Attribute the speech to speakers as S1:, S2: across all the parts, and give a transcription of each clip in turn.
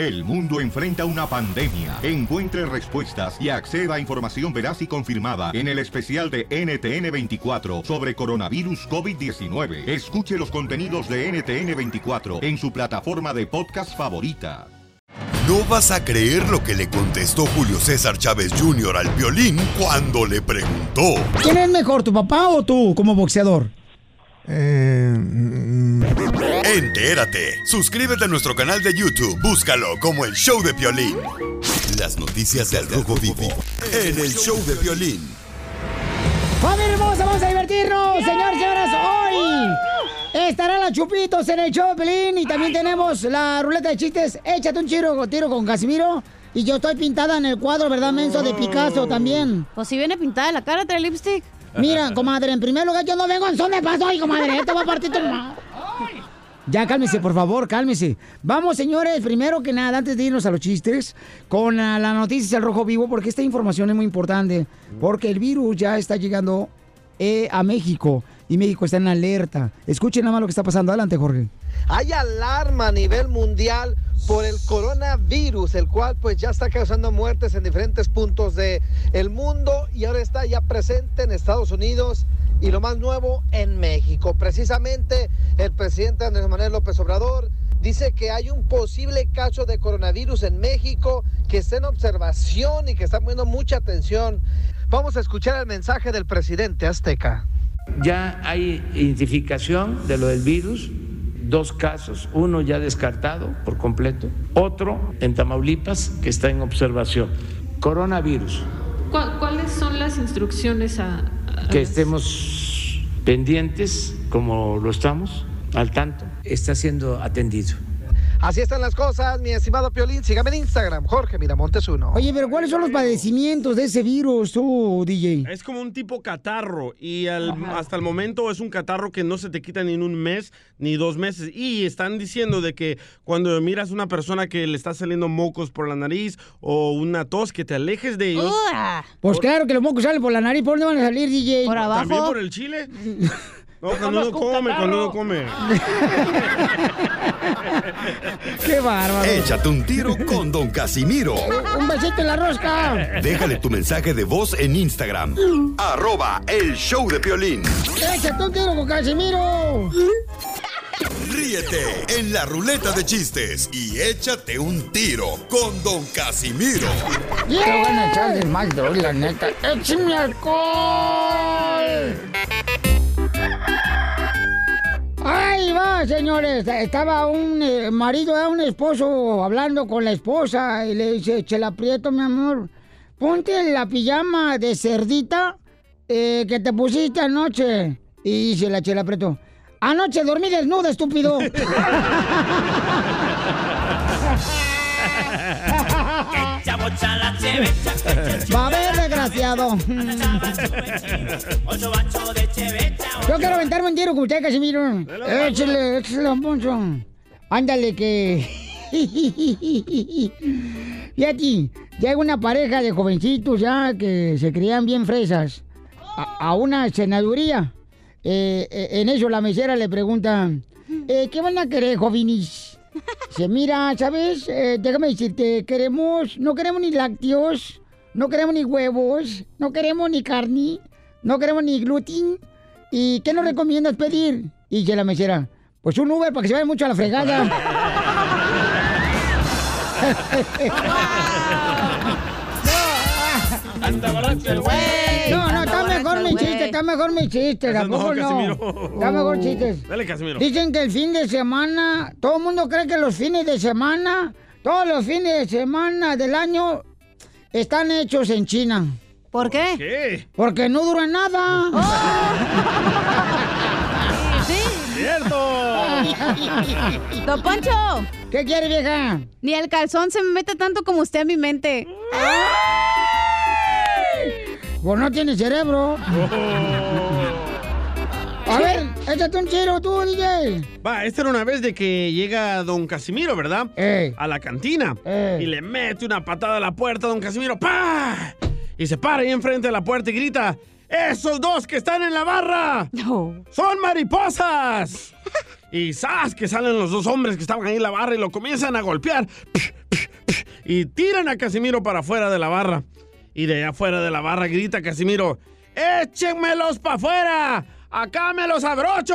S1: El mundo enfrenta una pandemia. Encuentre respuestas y acceda a información veraz y confirmada en el especial de NTN24 sobre coronavirus COVID-19. Escuche los contenidos de NTN24 en su plataforma de podcast favorita.
S2: No vas a creer lo que le contestó Julio César Chávez Jr. al violín cuando le preguntó.
S3: ¿Quién es mejor, tu papá o tú como boxeador?
S2: Eh, Entérate. Suscríbete a nuestro canal de YouTube. Búscalo como el Show de Violín. Las noticias del Rojo Vivo en el Show de Violín.
S3: ¡Familia hermosa! ¡Vamos a divertirnos! Señores, señoras, hoy estará la Chupitos en el show de Pelín y también tenemos la ruleta de chistes. Échate un tiro, tiro con Casimiro. Y yo estoy pintada en el cuadro, ¿verdad, menso? De Picasso también.
S4: Pues si viene pintada en la cara, trae lipstick.
S3: Mira, comadre, en primer lugar, yo no vengo en son de paso, y comadre. Te voy a partir tu ma- Ya, cálmese, por favor, cálmese. Vamos, señores, primero que nada, antes de irnos a los chistes, con la noticia del Rojo Vivo, porque esta información es muy importante, porque el virus ya está llegando eh, a México y México está en alerta. Escuchen nada más lo que está pasando. Adelante, Jorge.
S5: Hay alarma a nivel mundial por el coronavirus, el cual pues ya está causando muertes en diferentes puntos del el mundo y ahora está ya presente en Estados Unidos y lo más nuevo en México. Precisamente el presidente Andrés Manuel López Obrador dice que hay un posible caso de coronavirus en México que está en observación y que está poniendo mucha atención. Vamos a escuchar el mensaje del presidente azteca.
S6: Ya hay identificación de lo del virus, dos casos, uno ya descartado por completo, otro en Tamaulipas que está en observación. Coronavirus,
S7: ¿Cuá- ¿Cuáles son las instrucciones a, a-
S6: que estemos pendientes como lo estamos, al tanto, está siendo atendido.
S5: Así están las cosas, mi estimado Piolín. Sígame en Instagram, Jorge Miramontes uno.
S3: Oye, pero ¿cuáles son los padecimientos de ese virus, tú, DJ?
S8: Es como un tipo catarro y al- hasta el momento es un catarro que no se te quita ni en un mes ni dos meses. Y están diciendo de que cuando miras una persona que le está saliendo mocos por la nariz o una tos, que te alejes de ellos.
S3: Pues claro que los mocos salen por la nariz. ¿Por dónde van a salir, DJ? Por
S8: ¿También por el chile? No, cuando uno come, cuando uno come.
S3: ¡Qué bárbaro!
S2: Échate un tiro con Don Casimiro.
S3: Un besito en la rosca.
S2: Déjale tu mensaje de voz en Instagram. Arroba el show de Piolín.
S3: ¡Échate un tiro con Casimiro!
S2: Ríete en la ruleta de chistes y échate un tiro con Don Casimiro.
S3: Te van a echar de mal, la neta. ¡Échame alcohol! Ahí va, señores. Estaba un eh, marido, eh, un esposo hablando con la esposa y le dice, Chela Prieto, mi amor, ponte la pijama de cerdita eh, que te pusiste anoche. Y dice la Chela Prieto, anoche dormí desnuda, estúpido. Va a ver, desgraciado. Yo quiero aventarme un tiro con usted, Casimiro. Échale, échale, Poncho. Ándale, que. Fíjate, llega una pareja de jovencitos ya que se creían bien fresas a, a una senaduría. Eh, eh, en eso la mesera le pregunta, eh, ¿qué van a querer, jovenis? Dice, mira, ¿sabes? Eh, déjame decirte, queremos, no queremos ni lácteos, no queremos ni huevos, no queremos ni carne, no queremos ni gluten. ¿Y qué nos recomiendas pedir? Y dice la mesera, pues un Uber para que se vaya mucho a la fregada.
S8: Anda el güey.
S3: No, no, mi chiste, está mejor mi chiste, tampoco no.
S8: Casimiro.
S3: Está mejor chistes.
S8: Dale, Casimiro.
S3: Dicen que el fin de semana, todo el mundo cree que los fines de semana, todos los fines de semana del año están hechos en China.
S4: ¿Por qué?
S8: ¿Qué?
S3: Porque no duran nada.
S4: Sí.
S8: ¡Cierto!
S4: Don Poncho.
S3: ¿Qué quiere, vieja?
S4: Ni el calzón se me mete tanto como usted a mi mente.
S3: Pues no tiene cerebro. A ver, échate un tiro tú, DJ.
S8: Va, esta era una vez de que llega don Casimiro, ¿verdad? A la cantina. Y le mete una patada a la puerta a don Casimiro. ¡Pah! Y se para ahí enfrente de la puerta y grita. ¡Esos dos que están en la barra! ¡Son mariposas! Y ¡zas! que salen los dos hombres que estaban ahí en la barra y lo comienzan a golpear. Y tiran a Casimiro para afuera de la barra. Y de allá afuera de la barra grita Casimiro, ¡échenmelos para afuera! ¡Acá me los abrocho!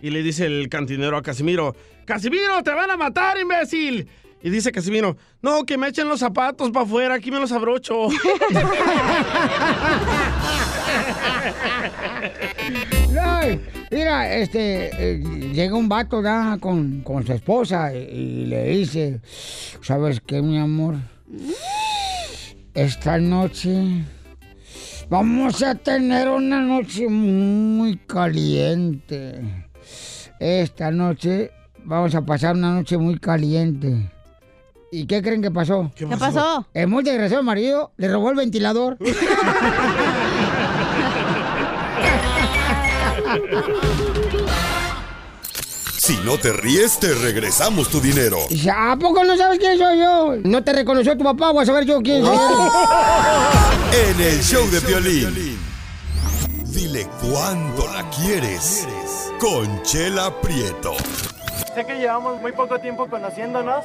S8: Y le dice el cantinero a Casimiro, ¡Casimiro, te van a matar, imbécil! Y dice Casimiro, no, que me echen los zapatos para afuera, aquí me los abrocho.
S3: Ay, mira, este, eh, llega un vato. Con, con su esposa y, y le dice, ¿sabes qué, mi amor? Esta noche vamos a tener una noche muy caliente. Esta noche vamos a pasar una noche muy caliente. ¿Y qué creen que pasó?
S4: ¿Qué pasó? pasó?
S3: El muy desgraciado marido le robó el ventilador.
S2: Si no te ríes, te regresamos tu dinero.
S3: ¿A poco no sabes quién soy yo? No te reconoció tu papá, voy a saber yo quién soy.
S2: En el show de Piolín. Dile cuándo la quieres. Conchela Prieto.
S9: Sé que llevamos muy poco tiempo conociéndonos.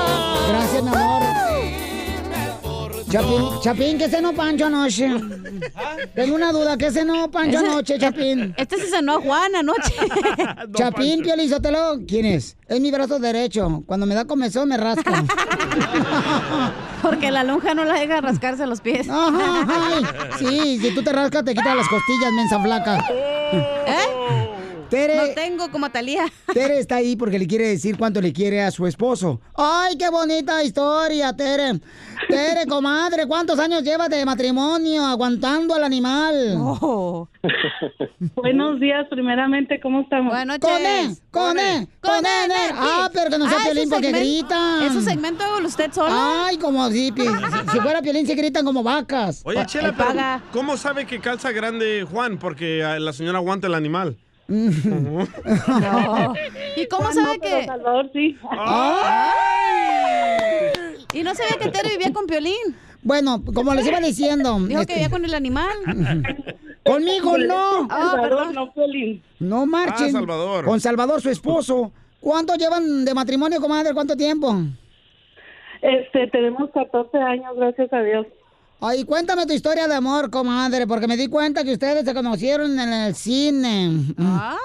S3: Chapín, Chapín, ¿qué cenó Pancho anoche? Tengo una duda, ¿qué cenó Pancho
S4: Ese-
S3: anoche, Chapín?
S4: Este se cenó a Juan anoche.
S3: Chapín, Piolizotelo, ¿quién es? Es mi brazo derecho. Cuando me da comezón me rasca.
S4: Porque la lonja no la deja rascarse los pies.
S3: Ajá, ay. Sí, si tú te rascas te quitas las costillas, mensa flaca.
S4: ¿Eh?
S3: Tere,
S4: No tengo como Talía.
S3: Tere está ahí porque le quiere decir cuánto le quiere a su esposo. ¡Ay, qué bonita historia, Tere! Tere, comadre, ¿cuántos años llevas de matrimonio aguantando al animal?
S4: Oh.
S10: Buenos días, primeramente, ¿cómo estamos?
S4: Buenas
S3: ¡Con
S4: noches.
S3: él! ¡Con él! ¡Con él! Ah, pero que no sea
S4: Ah,
S3: Piolín porque
S4: segmento-
S3: gritan.
S4: ¿Es un segmento usted solo?
S3: Ay, como si, si, si fuera Piolín se gritan como vacas.
S8: Oye, Chela, pero
S4: paga.
S8: ¿cómo sabe que calza grande Juan? Porque la señora aguanta el animal.
S4: No. ¿Y cómo
S10: Ah,
S4: sabe
S10: no,
S4: que.?
S10: Salvador sí.
S4: Y no sabía que Tere vivía con Piolín.
S3: Bueno, como les iba diciendo.
S4: Dijo
S3: este,
S4: que vivía con el animal.
S3: Conmigo no.
S4: Ah,
S10: Salvador, no, Piolín.
S3: No marchen.
S8: Ah, Salvador.
S3: Con Salvador, su esposo. ¿Cuánto llevan de matrimonio, comadre? ¿Cuánto tiempo?
S10: Este, tenemos 14 años, gracias a Dios.
S3: Ay, cuéntame tu historia de amor, comadre, porque me di cuenta que ustedes se conocieron en el cine.
S4: Ah.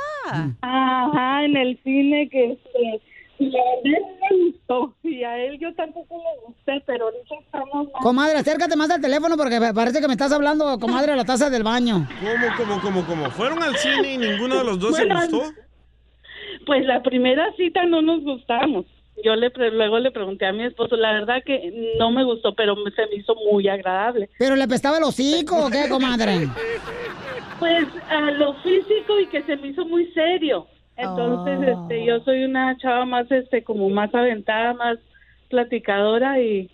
S10: Ajá, en el cine que este, y no me gustó. Y a él yo tampoco le gusté, pero ahorita estamos más.
S3: Comadre, acércate más al teléfono porque parece que me estás hablando, comadre, a la taza del baño.
S8: ¿Cómo, cómo, cómo, cómo? ¿Fueron al cine y ninguno de los dos
S10: Bueno,
S8: se gustó?
S10: Pues la primera cita no nos gustamos. Yo le pre- luego le pregunté a mi esposo, la verdad que no me gustó, pero se me hizo muy agradable.
S3: ¿Pero le pestaba el hocico o qué, comadre?
S10: Pues a lo físico y que se me hizo muy serio. Entonces,
S4: Oh.
S10: este, yo soy una chava más, este, como más aventada, más platicadora y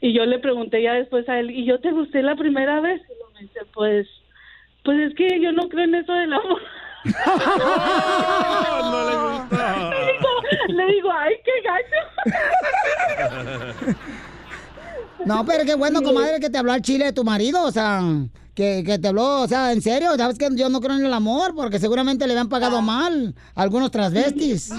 S10: y yo le pregunté ya después a él, ¿y yo te gusté la primera vez? Y me dice, pues, pues es que yo no creo en eso del amor.
S8: Oh, no le gustó.
S10: le, digo, le digo, ay, qué gacho.
S3: No, pero qué bueno, comadre, que te habló al chile de tu marido, o sea, que, que te habló, o sea, en serio, sabes que yo no creo en el amor, porque seguramente le habían pagado mal algunos transvestis.
S10: Y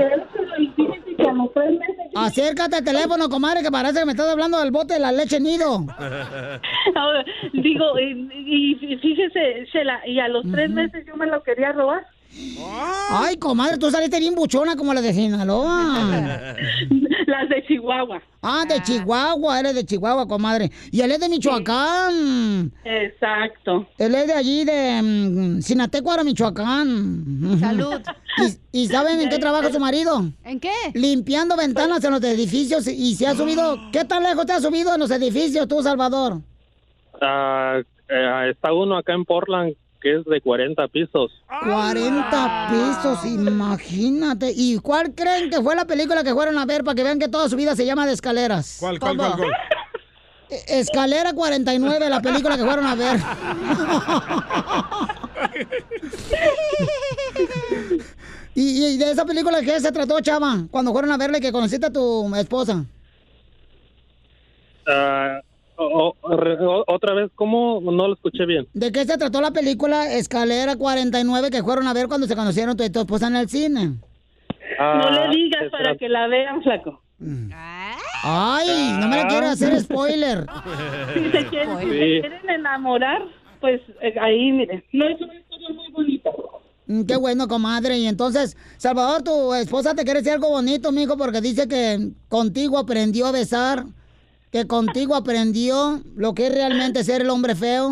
S10: él se lo dije que como tres meses
S3: Acércate al teléfono, comadre, que parece que me estás hablando del bote de la leche nido.
S10: Ahora, digo, y, y fíjese, Shela, y a los tres meses yo me lo quería robar.
S3: Ay, comadre, tú saliste bien buchona como la de Sinaloa.
S10: Las de Chihuahua.
S3: Ah, de Chihuahua, eres de Chihuahua, comadre. Y él es de Michoacán.
S10: Exacto.
S3: Él es de allí, de mm, Sinatecuaro, Michoacán.
S4: Salud.
S3: ¿Y, y saben en qué trabaja su marido?
S4: ¿En qué?
S3: Limpiando ventanas en los edificios y se ha subido. ¿Qué tan lejos te has subido en los edificios tú, Salvador?
S11: Ah, eh, está uno acá en Portland que es de 40 pisos.
S3: 40 pisos, imagínate. ¿Y cuál creen que fue la película que fueron a ver para que vean que toda su vida se llama de escaleras?
S8: ¿Cuál, cuál, cuál, cuál?
S3: E- Escalera 49, la película que fueron a ver. ¿Y, y de esa película qué se trató, chava? Cuando fueron a verle que conociste a tu esposa.
S11: Ah, o- o- otra vez, ¿cómo? No lo escuché bien.
S3: ¿De qué se trató la película Escalera 49 que fueron a ver cuando se conocieron tú y tu esposa en el cine?
S10: No le digas
S11: se
S10: para que la vean, flaco.
S3: Ay, no me la quiero hacer spoiler.
S10: Si se quieren, si se
S11: Sí.
S10: quieren enamorar, pues eh, ahí, miren. No es una historia muy bonita.
S3: Mm, Qué bueno, comadre. Y entonces, Salvador, tu esposa te quiere decir algo bonito, mijo, porque dice que contigo aprendió a besar, que contigo aprendió lo que es realmente ser el hombre feo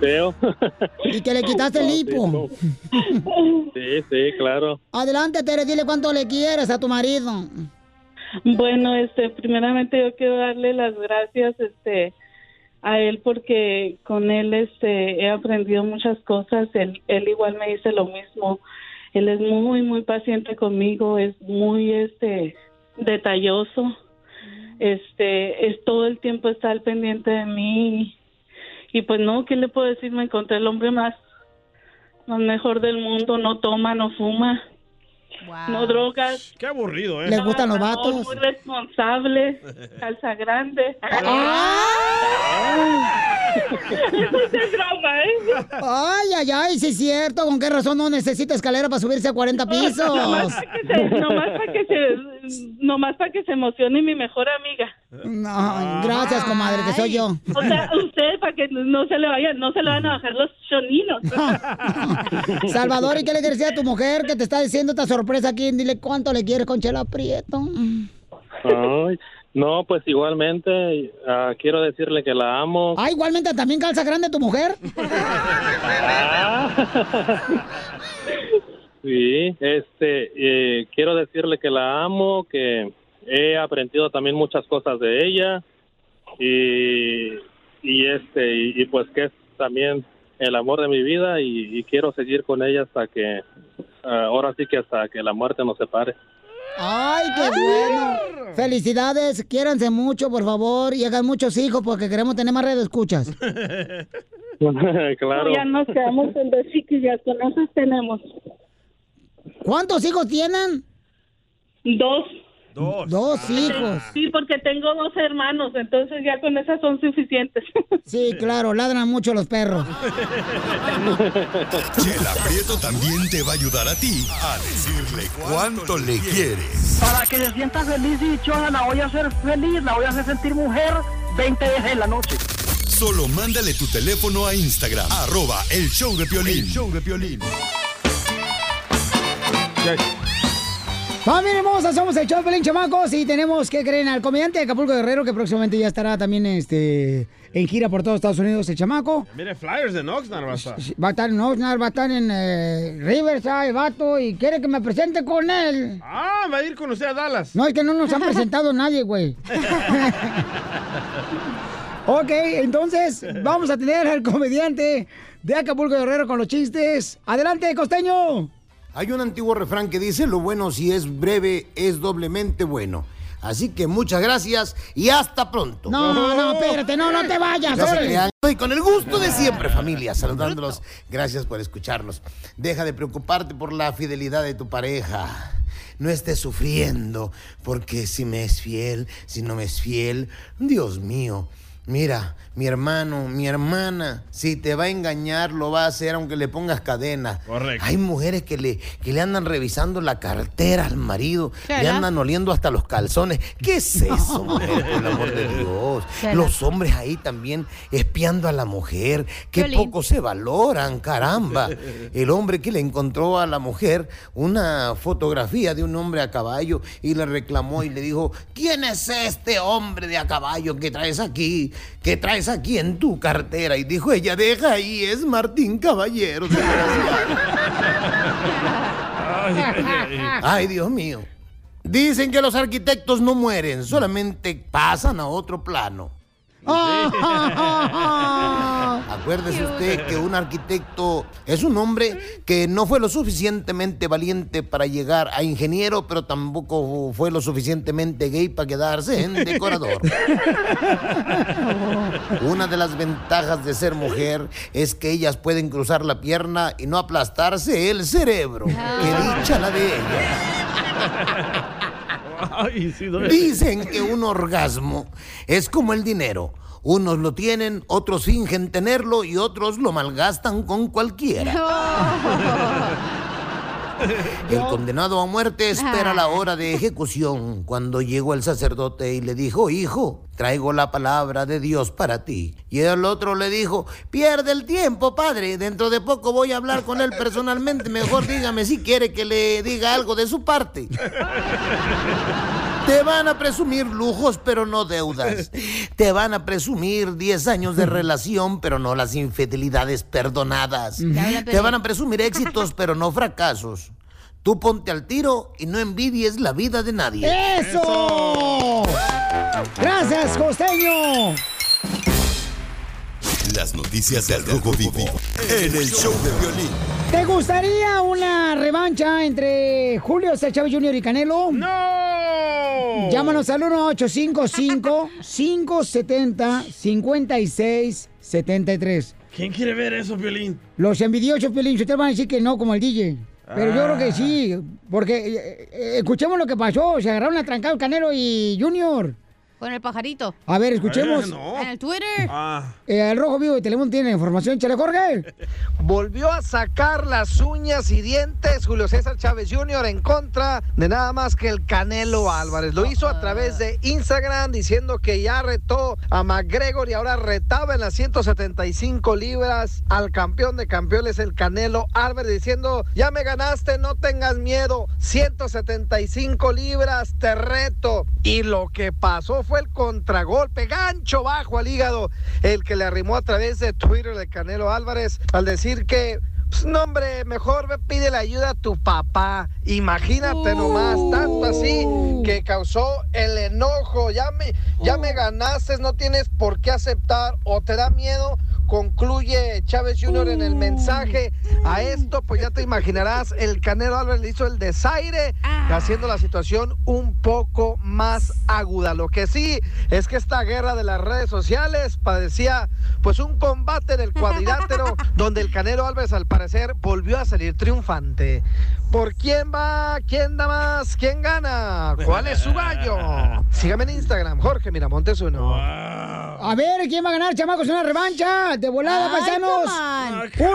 S11: Feo.
S3: y que le quitaste el hipo.
S11: no. Sí, sí, claro.
S3: Adelante, Tere, dile cuánto le quieres a tu marido.
S10: Bueno, este, primeramente yo quiero darle las gracias, este, a él porque con él, este, he aprendido muchas cosas. Él, él igual me dice lo mismo. Él es muy, muy paciente conmigo, es muy, este, detalloso. Este, es todo el tiempo está al pendiente de mí. Y pues no, ¿qué le puedo decir? Me encontré el hombre más, más mejor del mundo. No toma, no fuma, no drogas.
S8: Qué aburrido, ¿eh?
S3: ¿Les gustan los vatos?
S10: Muy responsable, calza grande. Es broma, ¿eh?
S3: Ay, ay, ay, sí es cierto. ¿Con qué razón no necesita escalera para subirse a 40 pisos?
S10: Nomás para que se, nomás para que se, nomás para que se emocione mi mejor amiga.
S3: No, gracias, comadre, que soy yo.
S10: O sea, usted para que no se le vayan, no se le van a bajar los choninos.
S3: Salvador, ¿y qué le quieres decir a tu mujer que te está diciendo esta sorpresa aquí? Dile cuánto le quieres con Chela Prieto.
S11: Ay, no, pues igualmente ah, quiero decirle que la amo.
S3: Ah, igualmente también calza grande tu mujer.
S11: Sí, este, eh, quiero decirle que la amo, que he aprendido también muchas cosas de ella y, y este, y, y pues que es también el amor de mi vida y, y quiero seguir con ella hasta que, ahora sí que hasta que la muerte nos separe.
S3: Ay, qué bueno. Felicidades, quiéranse mucho, por favor, y hagan muchos hijos porque queremos tener más redes escuchas.
S11: claro.
S10: Ya nos quedamos en dos chiquillas, con esos tenemos.
S3: ¿Cuántos hijos tienen?
S10: Dos.
S8: Dos.
S3: Dos hijos.
S10: Sí, porque tengo dos hermanos, entonces ya con esas son suficientes.
S3: Sí, claro, ladran mucho los perros.
S2: Chela Prieto también te va a ayudar a ti a decirle cuánto le quieres.
S12: Para que se sienta feliz y dichosa, la voy a hacer feliz, la voy a hacer sentir mujer 20 veces en la noche.
S2: Solo mándale tu teléfono a Instagram, arroba el show de Piolín. El show de Piolín.
S3: Familia hermosa, somos el show Pelín Chamacos y tenemos que creen al comediante de Acapulco Guerrero que próximamente ya estará también este, en gira por todos Estados Unidos, el chamaco.
S8: Mire, Flyers de Oxnard va a estar.
S3: Va a estar en Oxnard, va a estar en eh, Riverside, vato, y quiere que me presente con él.
S8: Ah, va a ir con usted a Dallas.
S3: No, es que no nos han presentado nadie, güey. ok, entonces vamos a tener al comediante de Acapulco Guerrero con los chistes. Adelante, costeño.
S13: Hay un antiguo refrán que dice, lo bueno si es breve es doblemente bueno. Así que muchas gracias y hasta pronto.
S3: No, no, espérate, no, no te vayas.
S13: Y con el gusto de siempre, familia, saludándolos. Gracias por escucharnos. Deja de preocuparte por la fidelidad de tu pareja. No estés sufriendo porque si me es fiel, si no me es fiel. Dios mío. Mira, mi hermano, mi hermana, si te va a engañar, lo va a hacer aunque le pongas cadena.
S8: Correcto.
S13: Hay mujeres que le, que le andan revisando la cartera al marido, le andan oliendo hasta los calzones. ¿Qué es eso, mujer? Por el amor de Dios. Los hombres ahí también espiando a la mujer. Qué poco se valoran, caramba. El hombre que le encontró a la mujer una fotografía de un hombre a caballo y le reclamó y le dijo, ¿quién es este hombre de a caballo que traes aquí? ¿Qué traes aquí en tu cartera? Y dijo ella, deja ahí, es Martín Caballero. desgraciado". Ay, Dios mío. Dicen que los arquitectos no mueren, solamente pasan a otro plano. Acuérdese usted que un arquitecto es un hombre que no fue lo suficientemente valiente para llegar a ingeniero, pero tampoco fue lo suficientemente gay para quedarse en decorador. Una de las ventajas de ser mujer es que ellas pueden cruzar la pierna y no aplastarse el cerebro. Que dicha la de ellas.
S8: Ay, sí duele.
S13: Dicen que un orgasmo es como el dinero. Unos lo tienen, otros fingen tenerlo y otros lo malgastan con cualquiera. El condenado a muerte espera la hora de ejecución cuando llegó el sacerdote y le dijo, hijo, traigo la palabra de Dios para ti. Y el otro le dijo, pierde el tiempo, padre, dentro de poco voy a hablar con él personalmente, mejor dígame si quiere que le diga algo de su parte. Te van a presumir lujos, pero no deudas. Te van a presumir 10 años de relación, pero no las infidelidades perdonadas. Te van a presumir éxitos, pero no fracasos. Tú ponte al tiro y no envidies la vida de nadie.
S3: ¡Eso! ¡Gracias, costeño!
S2: Las noticias del Rojo Vivo en el show de violín.
S3: ¿Te gustaría una revancha entre Julio César Chávez Jr. y Canelo?
S8: ¡No!
S3: Llámanos al 1-855-570-5673.
S8: ¿Quién quiere ver eso, Violín?
S3: Los envidiosos, Piolín, ustedes van a decir que no, como el DJ. Pero yo creo que sí, porque eh, eh, escuchemos lo que pasó. Se agarraron a trancar el Canelo y Junior.
S4: Con el pajarito.
S3: A ver, escuchemos.
S8: Eh, no.
S4: En el Twitter.
S8: Ah.
S3: Eh, el Rojo Vivo de Telemundo tiene información. Chale, Jorge.
S5: Volvió a sacar las uñas y dientes Julio César Chávez Jr. en contra de nada más que el Canelo Álvarez. Lo hizo a través de Instagram diciendo que ya retó a McGregor y ahora retaba en las 175 libras al campeón de campeones, el Canelo Álvarez, diciendo, ya me ganaste, no tengas miedo, 175 libras, te reto. Y lo que pasó fue el contragolpe, gancho bajo al hígado, el que le arrimó a través de Twitter de Canelo Álvarez al decir que, pues, no hombre, mejor pide la ayuda a tu papá. Imagínate nomás, tanto así que causó el enojo. Ya me, ya me ganaste, no tienes por qué aceptar o te da miedo. Concluye Chávez Jr. en el mensaje. A esto, pues ya te imaginarás, el Canelo Álvarez le hizo el desaire, haciendo la situación un poco más aguda. Lo que sí es que esta guerra de las redes sociales padecía pues un combate en el cuadrilátero donde el Canelo Álvarez al parecer volvió a salir triunfante. ¿Por quién va? ¿Quién da más? ¿Quién gana? ¿Cuál es su gallo? Sígame en Instagram, Jorge Miramontes uno.
S3: A ver, ¿quién va a ganar, chamacos? Una revancha de volada,
S4: Ay,
S3: paisanos.
S4: come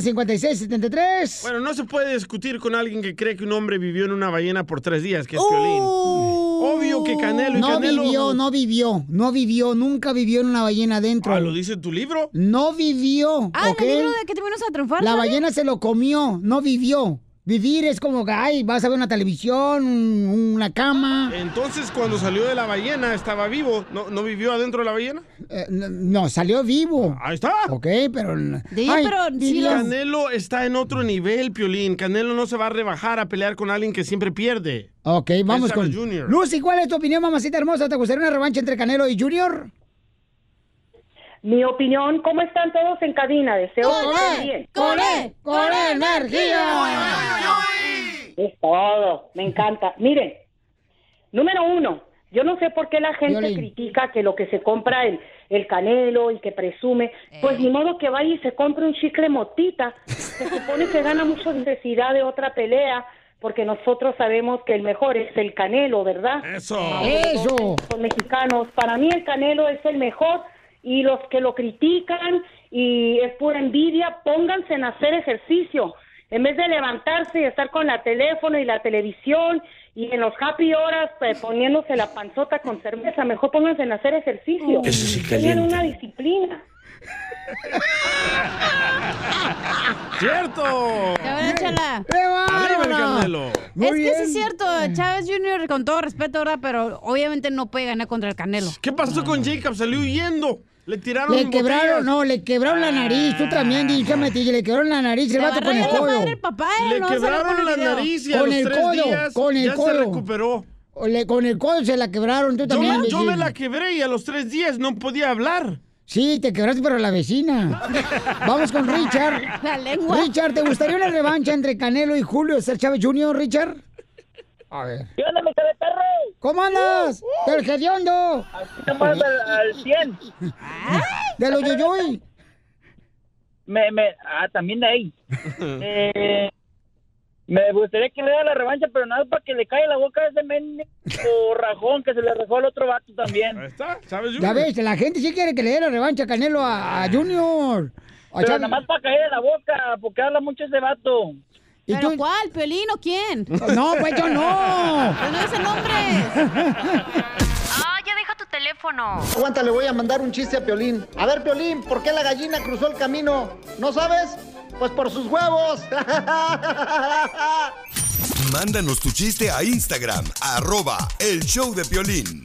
S3: 1-855-570-5673.
S8: Bueno, no se puede discutir con alguien que cree que un hombre vivió en una ballena por tres días, que es Piolín. Obvio que Canelo y
S3: Uh. No
S8: Canelo...
S3: vivió, no vivió, no vivió, nunca vivió en una ballena adentro.
S8: Ah, ¿lo dice tu libro?
S3: No vivió,
S4: Ah,
S3: ¿ok?
S4: ¿el libro de que te vienes a triunfar?
S3: La
S4: ¿sale?
S3: ballena se lo comió, no vivió. Vivir es como que, ay, vas a ver una televisión, un- una cama.
S8: Entonces, cuando salió de la ballena, estaba vivo. ¿No, no vivió adentro de la ballena?
S3: Eh, no, no, salió vivo.
S8: Ahí está.
S3: Ok, pero... Ay,
S4: pero los-
S8: Canelo está en otro nivel, Piolín. Canelo no se va a rebajar a pelear con alguien que siempre pierde.
S3: Ok, vamos
S8: Es
S3: con...
S8: Jr..
S3: Lucy, ¿cuál es tu opinión, mamacita hermosa? ¿Te gustaría una revancha entre Canelo y Junior?
S14: Mi opinión, ¿cómo están todos en cabina? Deseo que estén bien.
S3: ¡Con él! ¡Con energía!
S14: Es todo, me encanta. Miren, número uno, yo no sé por qué la gente
S3: Violín.
S14: critica que lo que se compra el, el canelo y que presume, pues ni modo que vaya y se compre un chicle motita. Se supone que gana mucha necesidad de otra pelea, porque nosotros sabemos que el mejor es el canelo, ¿verdad?
S8: Eso.
S3: ¡Eso!
S14: Son mexicanos. Para mí el canelo es el mejor y los que lo critican y es pura envidia, pónganse en hacer ejercicio. En vez de levantarse y estar con la teléfono y la televisión y en los happy horas pues, poniéndose la panzota con cerveza, mejor pónganse en hacer ejercicio.
S6: Eso sí
S14: Tengan una disciplina.
S8: ¡Cierto!
S4: Échala.
S3: ¡Qué
S8: ¡Arriba el! Canelo!
S3: Muy
S4: es que sí es cierto, Chávez Jr., con todo respeto, ¿verdad? Pero obviamente no puede ganar contra el Canelo.
S8: ¿Qué pasó con Jacob? Salió huyendo. Le tiraron
S3: Le quebraron,
S8: botellas.
S3: no, le quebraron la nariz. Tú también, dígame, tío, le quebraron la nariz, el vato con el codo.
S4: madre el papá, ¿eh?
S8: Le
S4: No,
S8: quebraron
S4: el
S8: la
S4: video.
S8: nariz y a
S3: Con
S8: los
S3: el
S8: tres
S3: codo,
S8: días
S3: con el
S8: ya
S3: codo.
S8: se recuperó.
S3: o le- con el codo se la quebraron, tú
S8: Yo,
S3: también.
S8: yo me
S3: imbécil.
S8: la quebré y a los tres días no podía hablar.
S3: Sí, te quebraste, pero la vecina. Vamos con Richard.
S4: La lengua.
S3: Richard, ¿te gustaría una revancha entre Canelo y Julio César Chávez Jr., Richard? A ver.
S12: ¿Qué onda, mi perro?
S3: ¿Cómo andas? ¡Del hediondo!
S12: Estamos al, al 100.
S3: ¡De los yoyoy!
S12: Me, me, ah, también de ahí. Eh, me gustaría que le diera la revancha, pero nada para que le caiga la boca a ese mendigo rajón que se le rajó al otro vato también. Ahí
S8: está, ¿sabes?
S3: Ya ves, la gente sí quiere que le dé la revancha a Canelo a, a Junior. A
S12: Pero
S3: Chávez.
S12: nada más para caer en la boca, porque habla mucho ese vato.
S4: ¿Pero cuál? ¿Piolín o quién?
S3: No, pues yo no.
S4: Pues no dice nombre.
S15: teléfono.
S5: Aguanta, le voy a mandar un chiste a Piolín. A ver, Piolín, ¿por qué la gallina cruzó el camino? ¿No sabes? Pues por sus huevos.
S2: Mándanos tu chiste a Instagram, arroba el show de Piolín.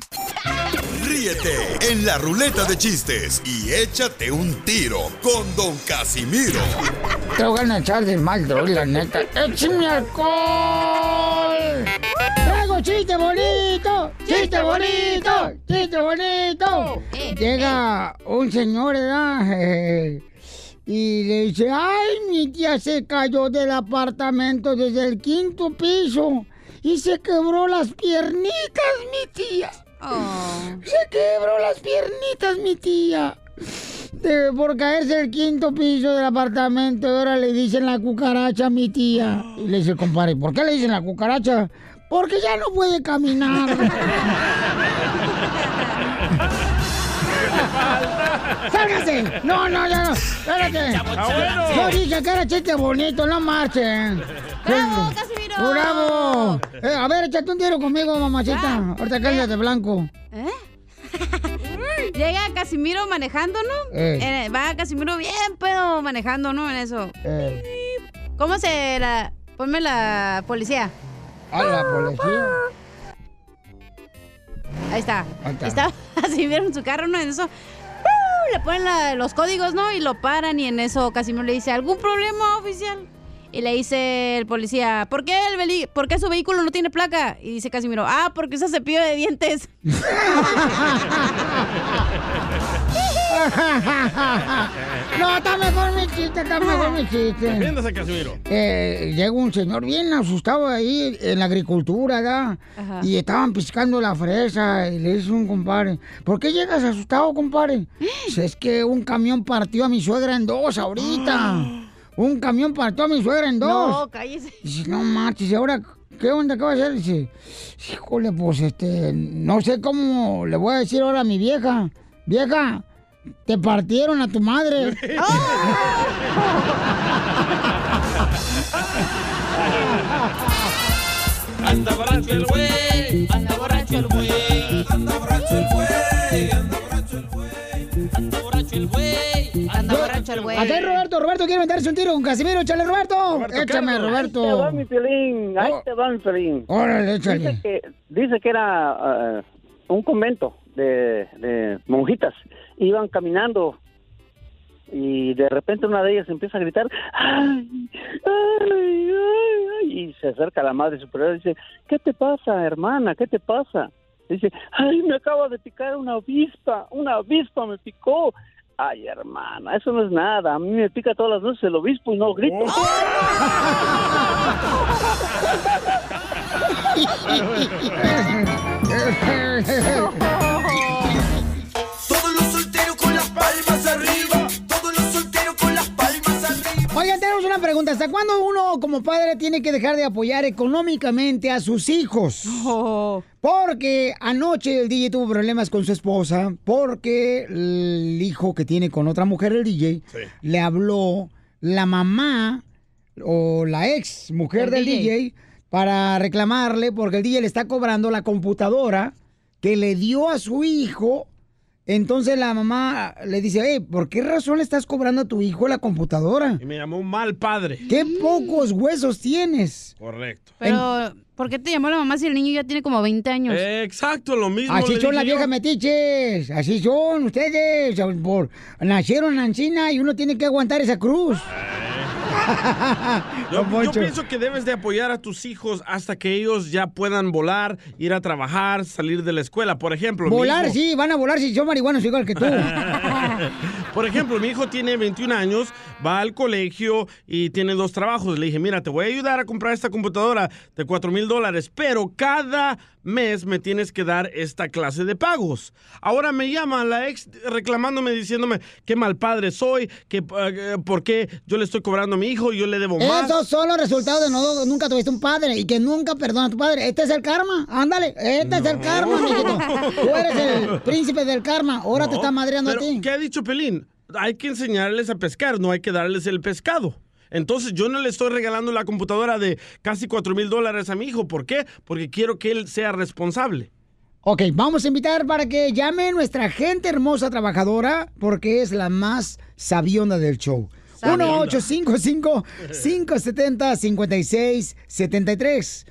S2: Ríete en la ruleta de chistes y échate un tiro con Don Casimiro.
S3: Te voy a echar de mal, la neta. ¡Échame alcohol! ¡Traigo chiste bonito! ¡Chiste bonito! ¡Chiste bonito! Llega un señor, ¿verdad? Eh, y le dice, ¡ay, mi tía se cayó del apartamento desde el quinto piso! Y se quebró las piernitas, mi tía. Se quebró las piernitas, mi tía. De- por caerse el quinto piso del apartamento. Y ahora le dicen la cucaracha a mi tía. Y le dice, compadre, ¿por qué le dicen la cucaracha? Porque ya no puede caminar. ¡Sálgase! No, no, no, no. Espérate.
S8: Ah, bueno.
S3: Yo dije que era chiste bonito, no marchen.
S4: ¡Bravo, Casimiro!
S3: ¡Bravo! Eh, a ver, échate un tiro conmigo, mamacita. Ahorita cállate blanco.
S4: ¿Eh? Llega Casimiro manejando, ¿no?
S3: Eh.
S4: Eh, va Casimiro bien pedo manejando, ¿no? En eso.
S3: Eh,
S4: ¿Cómo se la...? Ponme la policía.
S3: A la policía.
S4: Ahí está.
S3: Ahí está.
S4: Casimiro en su carro, ¿no? En eso... ¡uh! Le ponen la- los códigos, ¿no? Y lo paran y en eso Casimiro le dice, ¿algún problema, oficial? Y le dice el policía, ¿por qué, el ¿por qué su vehículo no tiene placa? Y dice Casimiro, ah, porque usa cepillo de dientes.
S3: No, está mejor mi chiste, está mejor mi chiste.
S8: Defiéndase, Casimiro.
S3: Eh, llega un señor bien asustado ahí en la agricultura, ¿verdad?
S8: Ajá.
S3: Y estaban piscando la fresa y le dice un compadre, ¿por qué llegas asustado, compadre? Dice, es que un camión partió a mi suegra en dos ahorita. Un camión partió a mi suegra en dos.
S4: No, cállese.
S3: Dice, no manches, ¿y ahora qué onda? ¿Qué va a hacer? Dice, híjole, pues este, no sé cómo le voy a decir ahora a mi vieja. Vieja, te partieron a tu madre.
S16: Anda borracho el güey, anda borracho el güey, anda borracho el güey, anda borracho el güey, anda borracho el güey,
S4: anda borracho el güey.
S3: Acá Roberto, Roberto quiere meterse un tiro con Casimiro, échale Roberto. Échame,
S12: Ahí te va
S3: Roberto.
S12: mi Piolín, ahí te va mi Piolín.
S3: Órale, échale.
S12: Dice que, dice que era ah, un convento de, de monjitas. Iban caminando y de repente una de ellas empieza a gritar ¡Ay! ¡Ay! ¡Ay! ay", y se acerca a la madre superior y dice ¿qué te pasa hermana? ¿qué te pasa? Dice ¡ay! me acaba de picar una avispa una avispa me picó Ay, hermana, eso no es nada. A mí me pica todas las noches el obispo y no grito.
S3: Oigan, tenemos una pregunta. ¿Hasta cuándo uno como padre tiene que dejar de apoyar económicamente a sus hijos? Porque anoche el DJ tuvo problemas con su esposa porque el hijo que tiene con otra mujer, el DJ, le habló la mamá o la ex mujer
S4: Del
S3: del
S4: DJ.
S3: DJ. para reclamarle porque el DJ le está cobrando la computadora que le dio a su hijo. Entonces la mamá le dice, hey, ¿por qué razón le estás cobrando a tu hijo la computadora?
S8: Y me llamó un mal padre.
S3: ¿Qué pocos huesos tienes?
S8: Correcto.
S4: Pero, ¿por qué te llamó la mamá si el niño ya tiene como 20 años?
S8: Exacto, lo mismo.
S3: Así
S8: le
S3: son las viejas metiches, así son ustedes. Por, nacieron en China y uno tiene que aguantar esa cruz.
S8: Yo, yo pienso que debes de apoyar a tus hijos hasta que ellos ya puedan volar, ir a trabajar, salir de la escuela. Por ejemplo,
S3: Volar, sí, van a volar si son marihuanos igual que tú.
S8: Por ejemplo, mi hijo tiene 21 años, va al colegio y tiene dos trabajos. Le dije, mira, te voy a ayudar a comprar esta computadora de 4 mil dólares, pero cada mes me tienes que dar esta clase de pagos. Ahora me llama la ex reclamándome, diciéndome qué mal padre soy, que eh, por qué yo le estoy cobrando a mi hijo y yo le debo más.
S3: Esos son los resultados de no nunca tuviste un padre y que nunca perdona a tu padre. Este es el karma. Ándale, este es el karma, mijito. Tú eres el príncipe del karma. Ahora te está madreando a ti.
S8: ¿Qué ha dicho Pelín? Hay que enseñarles a pescar, no hay que darles el pescado. Entonces yo no le estoy regalando la computadora de casi 4 mil dólares a mi hijo. ¿Por qué? Porque quiero que él sea responsable.
S3: Ok, vamos a invitar para que llame nuestra gente hermosa trabajadora porque es la más sabionda del show.
S16: Sabionda.
S3: 1-855-570-5673.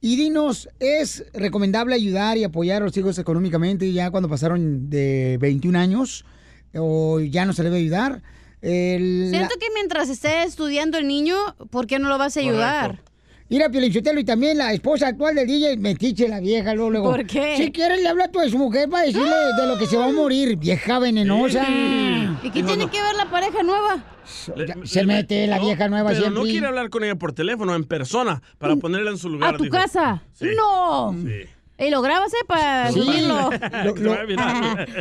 S3: Y dinos, ¿es recomendable ayudar y apoyar a los hijos económicamente ya cuando pasaron de 21 años? ¿O ya no se le debe ayudar? El-
S4: Siento que mientras esté estudiando el niño, ¿por qué no lo vas a ayudar?
S3: Mira, Piolichotelo, y también la esposa actual del DJ, metiche la vieja, luego, luego.
S4: ¿Por qué?
S3: Si quieres, le habla a tu mujer para decirle de lo que se va a morir, vieja venenosa.
S4: ¿Y qué tiene que ver la pareja nueva?
S3: Se mete la vieja nueva
S8: Pero
S3: siempre.
S8: no quiere hablar con ella por teléfono, en persona, para ponerla en su lugar.
S4: ¿A tu
S8: dijo.
S4: casa?
S8: Sí.
S4: ¡No!
S8: Sí.
S4: Y lo grabas, ¿eh? Para
S3: Sí.
S4: subirlo.
S3: Lo- lo-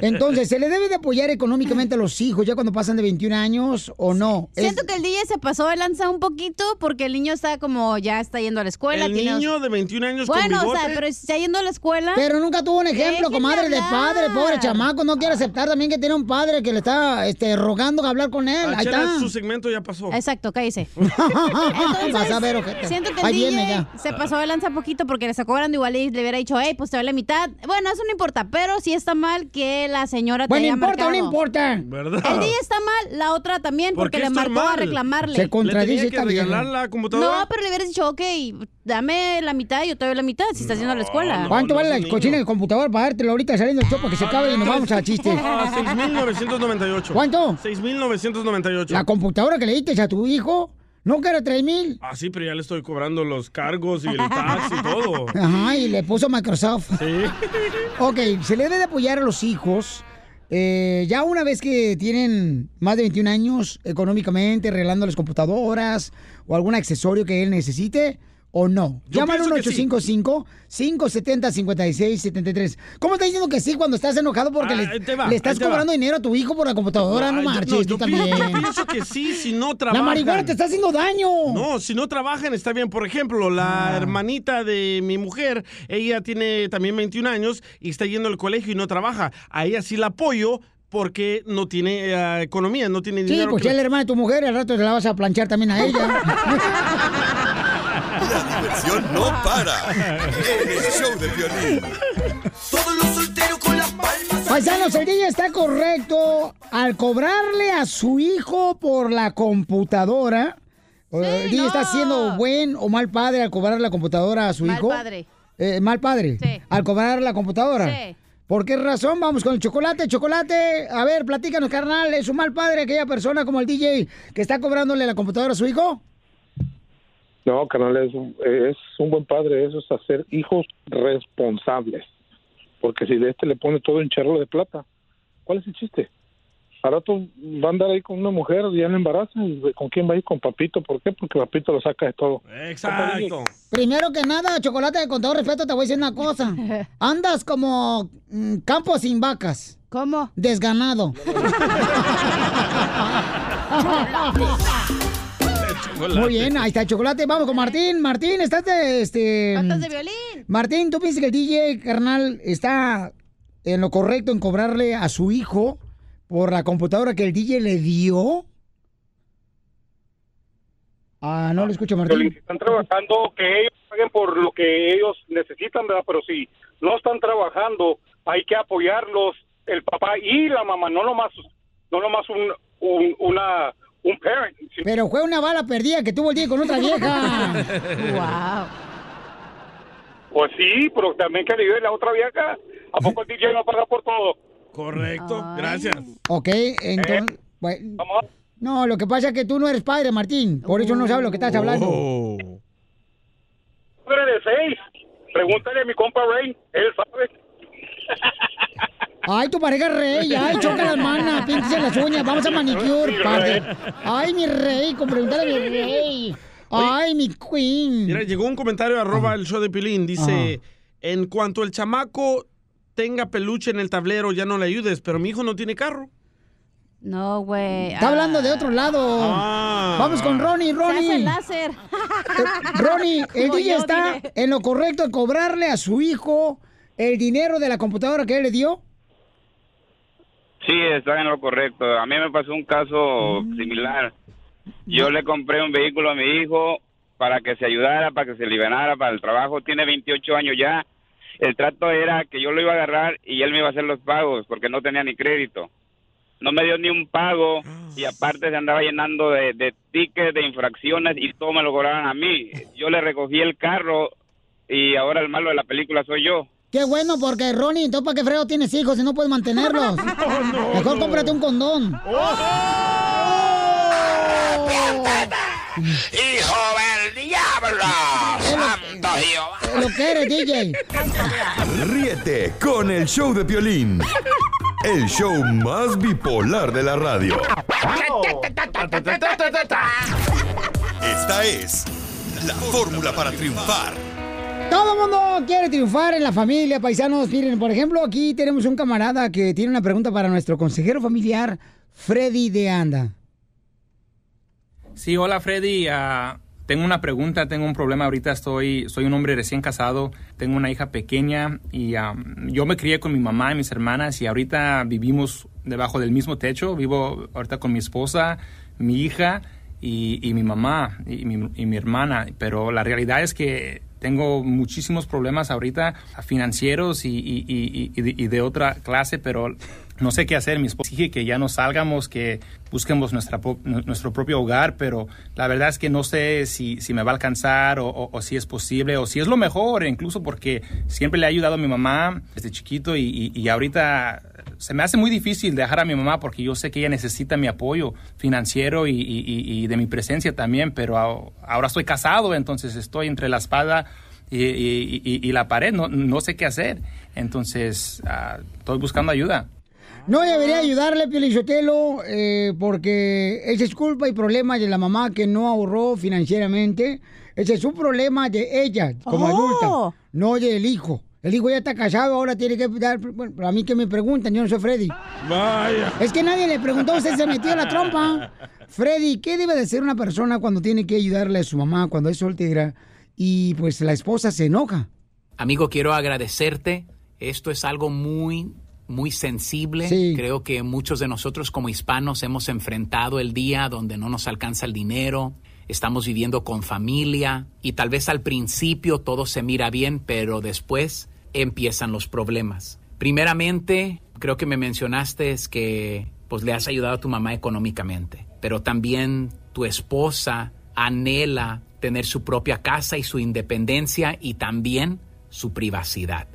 S3: Entonces, ¿se le debe de apoyar económicamente a los hijos ya cuando pasan de 21 años o no? Es-
S4: Siento que el DJ se pasó de lanza un poquito porque el niño está como ya está yendo a la escuela.
S8: El
S4: tiene-
S8: niño de 21 años
S4: Bueno,
S8: con
S4: o sea, pero si está yendo a la escuela.
S3: Pero nunca tuvo un ejemplo, comadre, de padre, pobre chamaco. No quiere aceptar también que tiene un padre que le está este, rogando a hablar con él.
S8: Ah,
S3: Ahí está.
S8: su segmento ya pasó.
S4: Exacto, cállese.
S3: Vas a ver, ojete.
S4: Siento que el
S3: Ahí
S4: DJ
S3: viene ya.
S4: se pasó de lanza poquito porque le sacó cobrando igual y le hubiera dicho, hey, pues te doy la mitad. Bueno, eso no importa, pero sí está mal que la señora te
S3: Bueno,
S4: haya
S3: importa o no importa.
S8: ¿Verdad?
S4: El DJ está mal, la otra también,
S8: ¿Por
S4: porque le marcó a reclamarle.
S3: Se contradice
S8: ¿Le tenía que regalar la computadora?
S4: No, pero le hubieras dicho, ok, dame la mitad y yo te doy la mitad si estás yendo a la escuela.
S3: ¿Cuánto vale la cochina del computador para dártelo ahorita saliendo el show para que se acabe y nos vamos a chistes?
S8: Ah, 6,998.
S3: ¿Cuánto?
S8: 6,998.
S3: La computadora que le diste a tu hijo, ¿no que era 3 mil?
S8: Ah, sí, pero ya le estoy cobrando los cargos y el tax y todo.
S3: Ajá, y le puso Microsoft.
S8: Sí.
S3: Ok, se le debe de apoyar a los hijos. eh, ya una vez que tienen más de 21 años económicamente, arreglándoles computadoras o algún accesorio que él necesite, o no. Llama al
S8: pienso que sí.
S3: 1-855-570-5673. ¿Cómo estás diciendo que sí cuando estás enojado porque
S8: Ah,
S3: le,
S8: ahí te va,
S3: le estás
S8: te va.
S3: cobrando dinero a tu hijo por la computadora? No,
S8: Ay, yo-
S3: marches, tú también.
S8: Yo pienso que sí, si no trabajan.
S3: La marihuana te está haciendo daño.
S8: No, si no trabajan está bien. Por ejemplo, la
S3: Ah.
S8: hermanita de mi mujer, ella tiene también 21 años y está yendo al colegio y no trabaja. A ella sí la apoyo porque no tiene eh, economía, no tiene
S3: Sí,
S8: dinero.
S3: pues
S8: que-
S3: ya la hermana de tu mujer, al rato te la vas a planchar también a ella.
S2: La diversión no para. En el show de violín.
S16: Todos los solteros con las palmas.
S3: Paisanos, el DJ está correcto al cobrarle a su hijo por la computadora. el DJ está siendo buen o mal padre al cobrar la computadora a su
S4: Mal
S3: hijo.
S4: padre.
S3: Eh, mal padre.
S4: Sí.
S3: Al cobrar la computadora.
S4: Sí.
S3: ¿Por qué razón? Vamos con el chocolate. Chocolate, a ver, platícanos, carnal. ¿Es un mal padre aquella persona como el DJ que está cobrándole la computadora a su hijo?
S17: No, carnal, es, un- es un buen padre, eso es hacer hijos responsables. Porque si de este le pone todo en charro de plata, ¿cuál es el chiste? Al rato va a andar ahí con una mujer, ya la embaraza, y ¿con quién va a ir? Con Papito. ¿Por qué? Porque Papito lo saca de todo.
S8: Exacto.
S3: Primero que nada, chocolate, con todo respeto, te voy a decir una cosa. Andas como mm, campo sin vacas.
S4: ¿Cómo?
S3: Desganado. Muy bien, ahí está el chocolate. Vamos con Martín. Martín, estás de este.
S4: Cantas de violín.
S3: Martín, ¿tú piensas que el DJ, carnal, está en lo correcto en cobrarle a su hijo por la computadora que el DJ le dio? Ah, no lo escucho,
S18: Piolín,
S3: Martín.
S18: si están trabajando, que ellos paguen por lo que ellos necesitan, ¿verdad? Pero si no están trabajando, hay que apoyarlos, el papá y la mamá, no nomás, no nomás un, un, una, un parent. sino-
S3: Pero fue una bala perdida que tuvo el DJ con otra vieja.
S4: wow.
S18: Pues sí, pero también que le ayude la otra vieja. ¿A poco el DJ no paga por todo?
S8: Correcto, gracias.
S3: Ok, entonces. bueno, No, lo que pasa es que tú no eres padre, Martín. Por eso no sabes lo que estás hablando.
S8: Oh.
S18: Padre de seis. Pregúntale a mi compa Ray, él sabe.
S3: Ay, tu pareja rey. Ay, choca las manos, píntese las uñas. Vamos a manicure, padre. Ay, mi rey, con preguntarle a mi rey. Ay, mi queen.
S8: Mira, llegó un comentario arroba el show de Pilín. Dice, en cuanto el chamaco tenga peluche en el tablero, ya no le ayudes, pero mi hijo no tiene carro.
S4: No, güey.
S3: Está hablando de otro lado.
S8: Ah.
S3: Vamos con Ronnie,
S4: Se hace
S3: Ronnie.
S4: láser.
S3: Ronnie, el
S4: Como
S3: DJ
S4: yo,
S3: está en lo correcto de cobrarle a su hijo el dinero de la computadora que él le dio.
S19: Sí, está en lo correcto. A mí me pasó un caso similar. Yo le compré un vehículo a mi hijo para que se ayudara, para que se liberara para el trabajo. Tiene 28 años ya. El trato era que yo lo iba a agarrar y él me iba a hacer los pagos porque no tenía ni crédito. No me dio ni un pago y aparte se andaba llenando de, de tickets, de infracciones y todo me lo cobraban a mí. Yo le recogí el carro y ahora el malo de la película soy yo.
S3: Qué bueno, porque Ronnie, entonces ¿para qué freo tienes hijos si no puedes mantenerlos? Mejor cómprate un condón.
S16: ¡Hijo del diablo! ¡Santo Jehová!
S3: Lo que eres, DJ.
S2: Ríete con el show de Piolín. El show más bipolar de la radio. Esta es la fórmula para triunfar.
S3: Todo el mundo quiere triunfar en la familia, paisanos. Miren, por ejemplo, aquí tenemos un camarada que tiene una pregunta para nuestro consejero familiar, Freddy de Anda.
S20: Sí, hola Freddy. Ah, tengo una pregunta, tengo un problema. Ahorita estoy, soy un hombre recién casado, tengo una hija pequeña y yo me crié con mi mamá y mis hermanas y ahorita vivimos debajo del mismo techo. Vivo ahorita con mi esposa, mi hija y, mi mamá y mi hermana. Pero la realidad es que tengo muchísimos problemas ahorita financieros y, y- y- de- otra clase, pero no sé qué hacer. Mi esposa dije que ya no salgamos, que busquemos nuestra, nuestro propio hogar, pero la verdad es que no sé si, si me va a alcanzar o, o- si es posible o si es lo mejor, incluso porque siempre le ha ayudado a mi mamá desde chiquito y ahorita se me hace muy difícil dejar a mi mamá porque yo sé que ella necesita mi apoyo financiero y, y- y- y de mi presencia también, pero a- ahora estoy casado, entonces estoy entre la espada y, y- y- y la pared, no, no sé qué hacer, entonces ah, estoy buscando ayuda.
S3: No debería ayudarle, Pielichotelo, eh, porque ese es culpa y problema de la mamá que no ahorró financieramente. Ese es un problema de ella como
S4: Oh.
S3: adulta, no del hijo. El hijo ya está casado, ahora tiene que dar... Bueno, a mí que me preguntan, yo no soy Freddy.
S8: Vaya.
S3: Es que nadie le preguntó, usted se metió a la trompa. Freddy, ¿qué debe de ser una persona cuando tiene que ayudarle a su mamá cuando es soltera y pues la esposa se enoja?
S21: Amigo, quiero agradecerte. Esto es algo muy, muy sensible.
S3: Sí.
S21: Creo que muchos de nosotros como hispanos hemos enfrentado el día donde no nos alcanza el dinero, estamos viviendo con familia y tal vez al principio todo se mira bien, pero después empiezan los problemas. Primeramente, creo que me mencionaste es que pues le has ayudado a tu mamá económicamente, pero también tu esposa anhela tener su propia casa y su independencia y también su privacidad.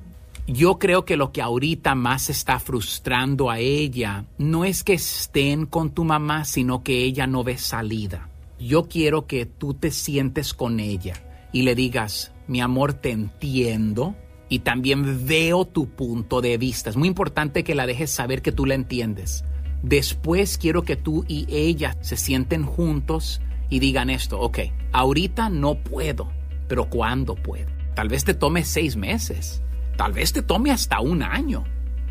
S21: Yo creo que lo que ahorita más está frustrando a ella no es que estén con tu mamá, sino que ella no ve salida. Yo quiero que tú te sientes con ella y le digas, mi amor, te entiendo y también veo tu punto de vista. Es muy importante que la dejes saber que tú la entiendes. Después quiero que tú y ella se sienten juntos y digan esto, ok, ahorita no puedo, pero ¿cuándo puedo? Tal vez te tome seis meses, tal vez te tome hasta un año,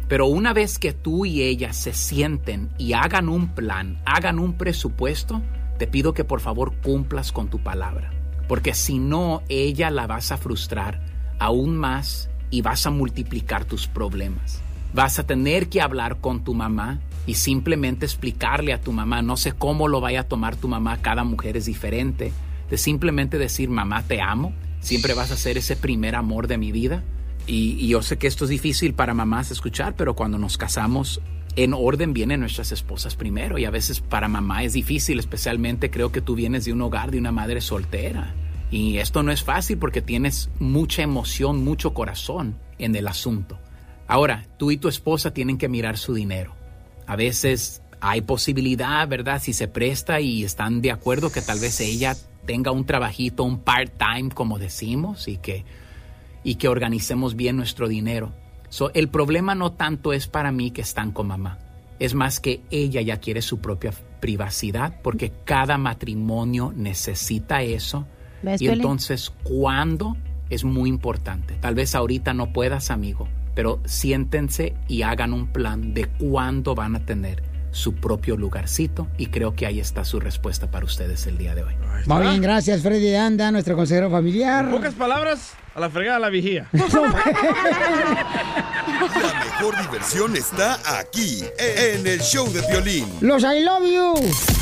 S21: pero una vez que tú y ella se sienten y hagan un plan, hagan un presupuesto, te pido que por favor cumplas con tu palabra, porque si no, ella la vas a frustrar aún más y vas a multiplicar tus problemas. Vas a tener que hablar con tu mamá y simplemente explicarle a tu mamá, no sé cómo lo vaya a tomar tu mamá, cada mujer es diferente, de simplemente decir, mamá, te amo, siempre vas a ser ese primer amor de mi vida. Y, y yo sé que esto es difícil para mamás escuchar, pero cuando nos casamos, en orden vienen nuestras esposas primero. Y a veces para mamá es difícil, especialmente creo que tú vienes de un hogar de una madre soltera. Y esto no es fácil porque tienes mucha emoción, mucho corazón en el asunto. Ahora, tú y tu esposa tienen que mirar su dinero. A veces hay posibilidad, ¿verdad? Si se presta y están de acuerdo que tal vez ella tenga un trabajito, un part-time, como decimos, y que, y que organicemos bien nuestro dinero. So, el problema no tanto es para mí que están con mamá, es más que ella ya quiere su propia privacidad, porque cada matrimonio necesita eso.
S4: ¿Ves,
S21: Y
S4: Piolín?
S21: entonces, ¿cuándo? Es muy importante. Tal vez ahorita no puedas, amigo, pero siéntense y hagan un plan de cuándo van a tener su propio lugarcito y creo que ahí está su respuesta para ustedes el día de hoy.
S3: Muy bien, gracias Freddy de Anda, nuestro consejero familiar.
S8: En pocas palabras, a la fregada la vigía.
S2: La mejor diversión está aquí, en el show de violín.
S3: Los I love you.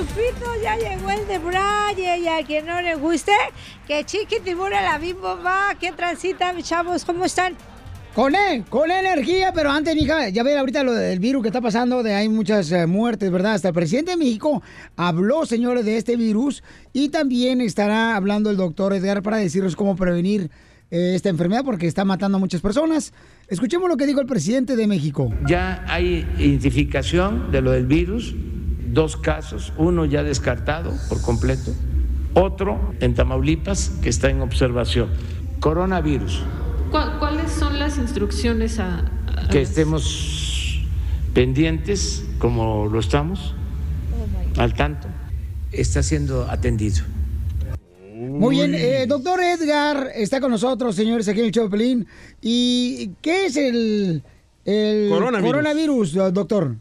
S22: Ya llegó Chupito, ya llegó el de Braille y a quien no le guste, que chiqui tiburón la bimbo va. ¿Qué transita, mis chavos? ¿Cómo están?
S3: Con él, con energía, pero antes, mija, ya ve ahorita lo del virus que está pasando, de hay muchas eh, muertes, ¿verdad? Hasta el presidente de México habló, señores, de este virus y también estará hablando el doctor Edgar para decirnos cómo prevenir eh, esta enfermedad porque está matando a muchas personas. Escuchemos lo que dijo el presidente de México.
S6: Ya hay identificación de lo del virus, dos casos, uno ya descartado por completo, otro en Tamaulipas que está en observación. Coronavirus,
S7: ¿Cuál- ¿Cuáles son las instrucciones a, a-
S6: que estemos pendientes como lo estamos, al tanto, está siendo atendido.
S3: Muy bien, eh, doctor Edgar está con nosotros, señores, aquí en el show de Pelín. ¿Y qué es el, el
S23: Coronavirus.
S3: coronavirus, doctor?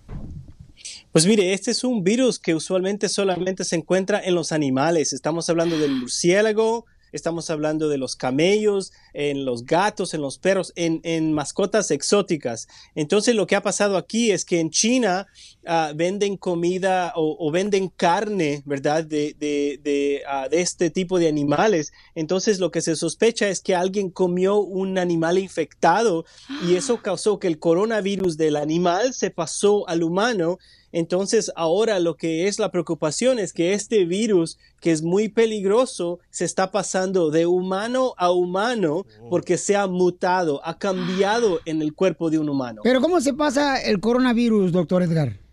S23: Pues mire, este es un virus que usualmente solamente se encuentra en los animales. Estamos hablando del murciélago, estamos hablando de los camellos, en los gatos, en los perros, en, en mascotas exóticas. Entonces lo que ha pasado aquí es que en China ah, venden comida o, venden carne, ¿verdad? De, de, de, ah, de este tipo de animales. Entonces lo que se sospecha es que alguien comió un animal infectado y eso causó que el coronavirus del animal se pasó al humano entonces, ahora lo que es la preocupación es que este virus, que es muy peligroso, se está pasando de humano a humano porque se ha mutado, ha cambiado en el cuerpo de un humano.
S3: Pero ¿cómo se pasa el coronavirus, doctor Edgar?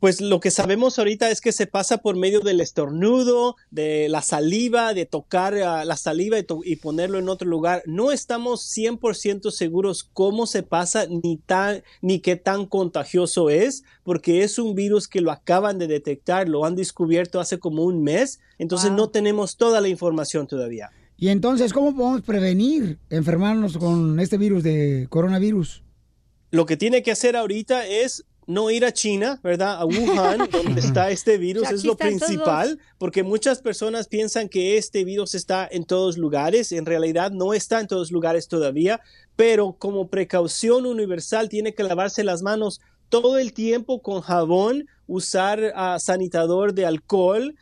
S23: Pues lo que sabemos ahorita es que se pasa por medio del estornudo, de la saliva, de tocar ah, la saliva y, to- y ponerlo en otro lugar. No estamos 100% seguros cómo se pasa ni, tan, ni qué tan contagioso es, porque es un virus que lo acaban de detectar, lo han descubierto hace como un mes, entonces no tenemos toda la información todavía.
S3: Y entonces, ¿cómo podemos prevenir enfermarnos con este virus de coronavirus?
S23: Lo que tiene que hacer ahorita es no ir a China, ¿verdad? A Wuhan, donde está este virus, es lo
S22: todos.
S23: principal, porque muchas personas piensan que este virus está en todos lugares, en realidad no está en todos lugares todavía, pero como precaución universal tiene que lavarse las manos todo el tiempo con jabón, usar ah, sanitador de alcohol,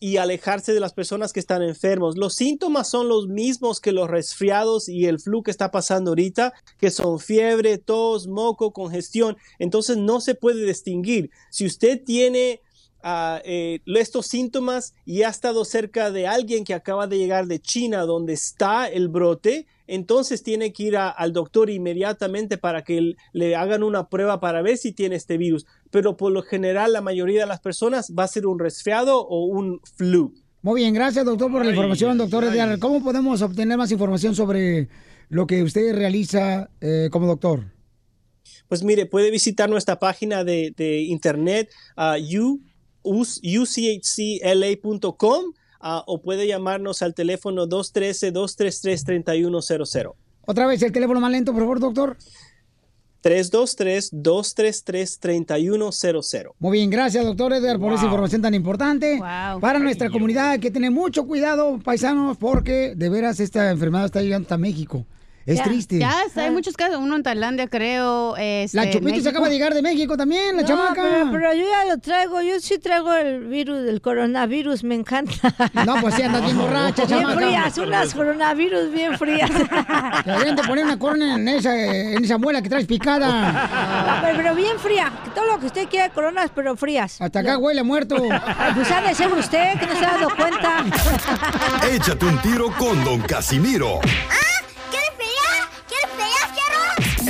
S23: y alejarse de las personas que están enfermos. Los síntomas son los mismos que los resfriados y el flu que está pasando ahorita, que son fiebre, tos, moco, congestión. Entonces no se puede distinguir. Si usted tiene ah, eh, estos síntomas y ha estado cerca de alguien que acaba de llegar de China donde está el brote, entonces tiene que ir a- al doctor inmediatamente para que le hagan una prueba para ver si tiene este virus. Pero por lo general la mayoría de las personas va a ser un resfriado o un flu.
S3: Muy bien, gracias, doctor, por la información, doctor Edgar. ¿Cómo podemos obtener más información sobre lo que usted realiza eh, como doctor?
S23: Pues mire, puede visitar nuestra página de, de internet ah, u- us- uchcla.com ah, o puede llamarnos al teléfono 213-233-3100.
S3: Otra vez, el teléfono más lento, por favor, doctor.
S23: 323-233-3100.
S3: Muy bien, gracias, doctor Edgar, por esa
S23: Wow.
S3: información tan importante para nuestra comunidad. Que tener mucho cuidado, paisanos, porque de veras esta enfermedad está llegando hasta México. Es
S4: Ya,
S3: triste.
S4: Ya, está, hay muchos casos. Uno en Tailandia, creo. Este,
S3: La Chupito se acaba de llegar de México también, la
S22: No,
S3: chamaca.
S22: Pero, pero yo ya lo traigo, yo sí traigo el virus del coronavirus, me encanta.
S3: No, pues sí, andas bien borracha,
S22: Bien
S3: chamaca.
S22: frías, unas coronavirus bien frías.
S3: Que deberían de poner una corona en esa, en esa muela que traes picada.
S22: No, pero, pero bien fría, todo lo que usted quiera, coronas, pero frías.
S3: Hasta acá huele a muerto.
S22: Pues ha de ser usted que no se ha dado cuenta.
S2: Échate un tiro con Don Casimiro
S16: ¿Quieres pelear? ¿Quieres pelear,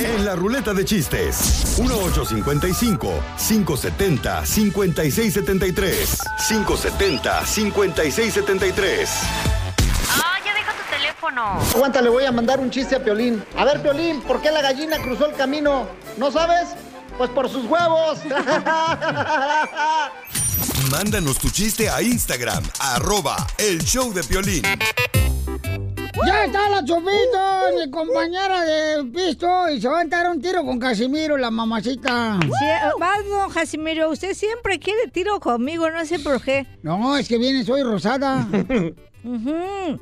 S2: en la ruleta de chistes. 1855-570-5673. 570-5673.
S15: Ah, ya deja tu teléfono.
S5: Aguanta, le voy a mandar un chiste a Piolín. A ver, Piolín, ¿por qué la gallina cruzó el camino? ¿No sabes? Pues por sus huevos.
S2: Mándanos tu chiste a Instagram, arroba el show de Piolín.
S3: Ya está la Chupito, mi compañera de pisto, y se va a entrar un tiro con Casimiro, la mamacita.
S22: Sí, don Casimiro, usted siempre quiere tiro conmigo, no sé por qué.
S3: No, es que viene, soy rosada.
S22: Ujú.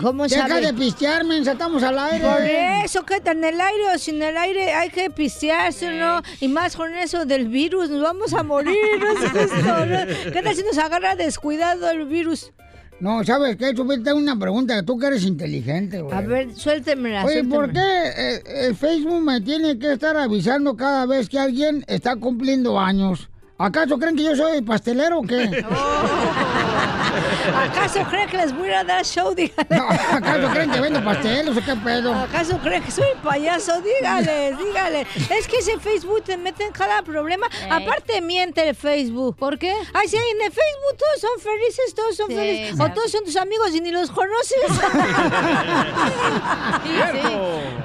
S22: ¿Cómo
S3: Deja
S22: sabe?
S3: de pistear, mensa, estamos al aire.
S22: Por eso, que en el aire o sin el aire hay que pistearse, ¿no? Y más con eso del virus, nos vamos a morir, no es justo, ¿no? ¿Qué tal si nos agarra descuidado el virus?
S3: No, ¿sabes qué? Tengo una pregunta. Tú que eres inteligente, güey.
S22: A ver, suéltemela,
S3: Oye, ¿por
S22: suéltemela.
S3: qué eh, el Facebook me tiene que estar avisando cada vez que alguien está cumpliendo años? ¿Acaso creen que yo soy pastelero o qué?
S22: ¿Acaso creen que les voy a dar show? Dígale.
S3: ¿Acaso creen que vendo pasteles o qué pedo?
S22: ¿Acaso creen que soy payaso? Dígale, dígale. Es que ese Facebook te mete en cada problema. Aparte miente el Facebook. ¿Por qué? Ay, sí, en el Facebook todos son felices, todos son
S4: Sí,
S22: felices. O todos son tus amigos y ni los conoces.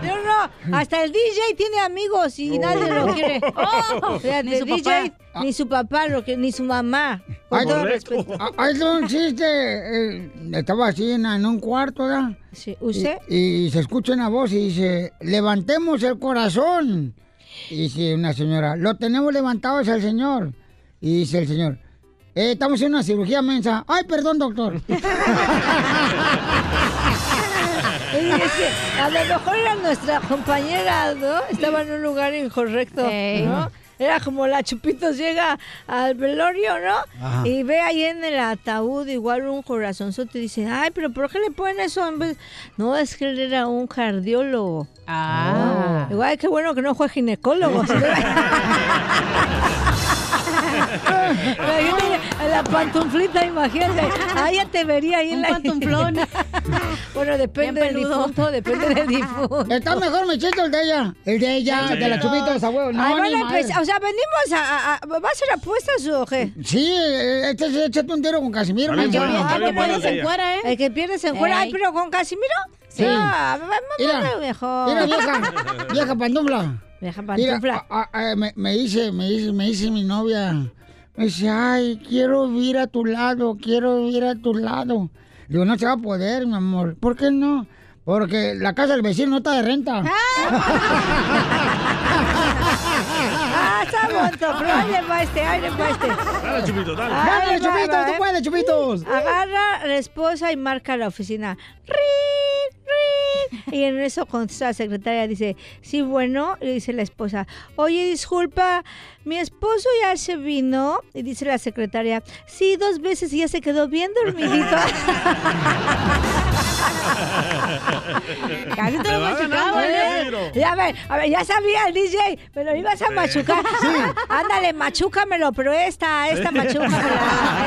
S22: Yo no, hasta el DJ tiene amigos y nadie lo quiere.
S4: Oh,
S22: Fíjate,
S4: ni su
S22: DJ,
S4: papá.
S22: Ni su papá, lo que, ni su mamá. Con
S3: Ay,
S22: todo respeto.
S3: Ah, Ahí está un chiste. eh, estaba así en, en un cuarto, ¿verdad?
S22: Sí, ¿usted?
S3: Y, y se escucha una voz y dice, levantemos el corazón. Y dice una señora, lo tenemos levantado es el señor. Y dice el señor, "Eh, estamos en una cirugía mensa. Ay, perdón, doctor.
S22: Y es que a lo mejor era nuestra compañera, ¿no? Estaba en un lugar incorrecto, ¿no? Era como la Chupitos llega al velorio, ¿no?
S3: Ajá.
S22: Y ve ahí en el ataúd igual un corazonzote y dice, ay, pero ¿por qué le ponen eso en vez? No, es que él era un cardiólogo. Ah. Igual qué bueno que no fue ginecólogo. La pantuflita, imagínate. Ah, ya te vería ahí en la...
S4: pantuflón.
S22: bueno, depende del difunto, depende del difunto.
S3: Está mejor mi chiste el de ella. El de ella, de la chupita de huevo. No,
S22: Ay,
S3: madre.
S22: empezar, o sea, venimos a, a- a- ¿Va a ser apuestas o qué?
S3: Sí, este se échate un tiro con Casimiro.
S8: Está bien
S3: mensa.
S8: bueno, está bien bueno el de ella.
S22: ¿eh? El que pierde se encuera. Ay, pero con Casimiro.
S3: Sí.
S22: No,
S3: Mira,
S22: mejor.
S3: Mira, vieja, vieja pantufla.
S22: Vieja
S3: Mira,
S22: pantufla.
S3: a- a- a- me, me dice, me dice, me dice mi novia, me dice, ay, quiero vivir a tu lado, quiero vivir a tu lado. Digo, no se va a poder, mi amor. ¿Por qué no? Porque la casa del vecino no está de renta.
S22: Ah, está bonito, pero ahí le va este, ahí le va este.
S8: Dale, Chupito, dale.
S3: Dale,
S22: le va,
S3: Chupitos,
S22: va,
S3: tú
S22: ¿eh?
S3: puedes, Chupitos.
S22: Agarra la esposa y marca la oficina. ¡Rin, rin! Y en eso contesta la secretaria, dice, sí, bueno, le dice la esposa, oye, disculpa, mi esposo ya se vino, y dice la secretaria, sí, dos veces y ya se quedó bien dormidito. Casi te lo
S16: ganando,
S22: ¿eh? Ya, a ver, a ver, ya sabía el DJ, me lo ibas a machucar. Ándale, machúcamelo, pero esta, esta machúcamela,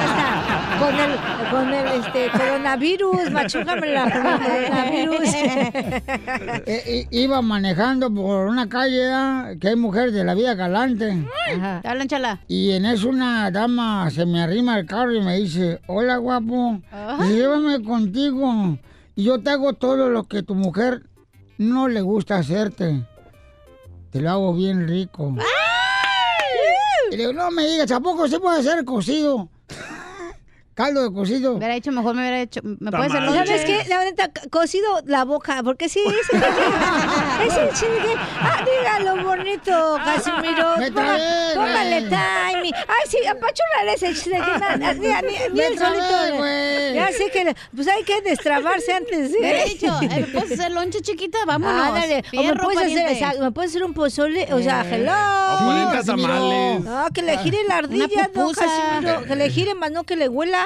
S22: esta. Con el, con el este, coronavirus, machúcamela con el coronavirus.
S3: Eh, iba manejando por una calle ah, que hay mujeres de la vida galante.
S4: Hablan, chala.
S3: Y en eso una dama se me arrima al carro y me dice, hola guapo,
S4: Ajá.
S3: Llévame contigo y yo te hago todo lo que tu mujer no le gusta hacerte. Te lo hago bien rico. Y le digo, no me digas, ¿a poco se puede hacer cocido? Caldo de cocido.
S4: Hubiera hecho, mejor me hubiera hecho. ¿Me puede hacer
S22: ¿Sabes qué? La neta, cocido la boca, porque sí, es el, es el chile. Ah, dígalo bonito, Casimiro.
S3: Me
S22: Póngale timing. Ay, sí, apachúrale ese chile. Que na- na- ni, ni, ni
S3: Me
S22: el solito.
S3: güey.
S22: Ya sé que, pues hay que destrabarse antes de...
S4: Hubiera dicho, eh, ¿me puedes hacer lonche chiquita? Vámonos.
S22: Ah, dale. O me puedes, hacer,
S4: pariente.
S22: exacto, me puedes hacer un pozole, o sea,
S4: Eh.
S22: hello.
S8: O 40 tamales.
S22: No, que le gire la ardilla, no. Casimiro. Que le gire más, no que le huela.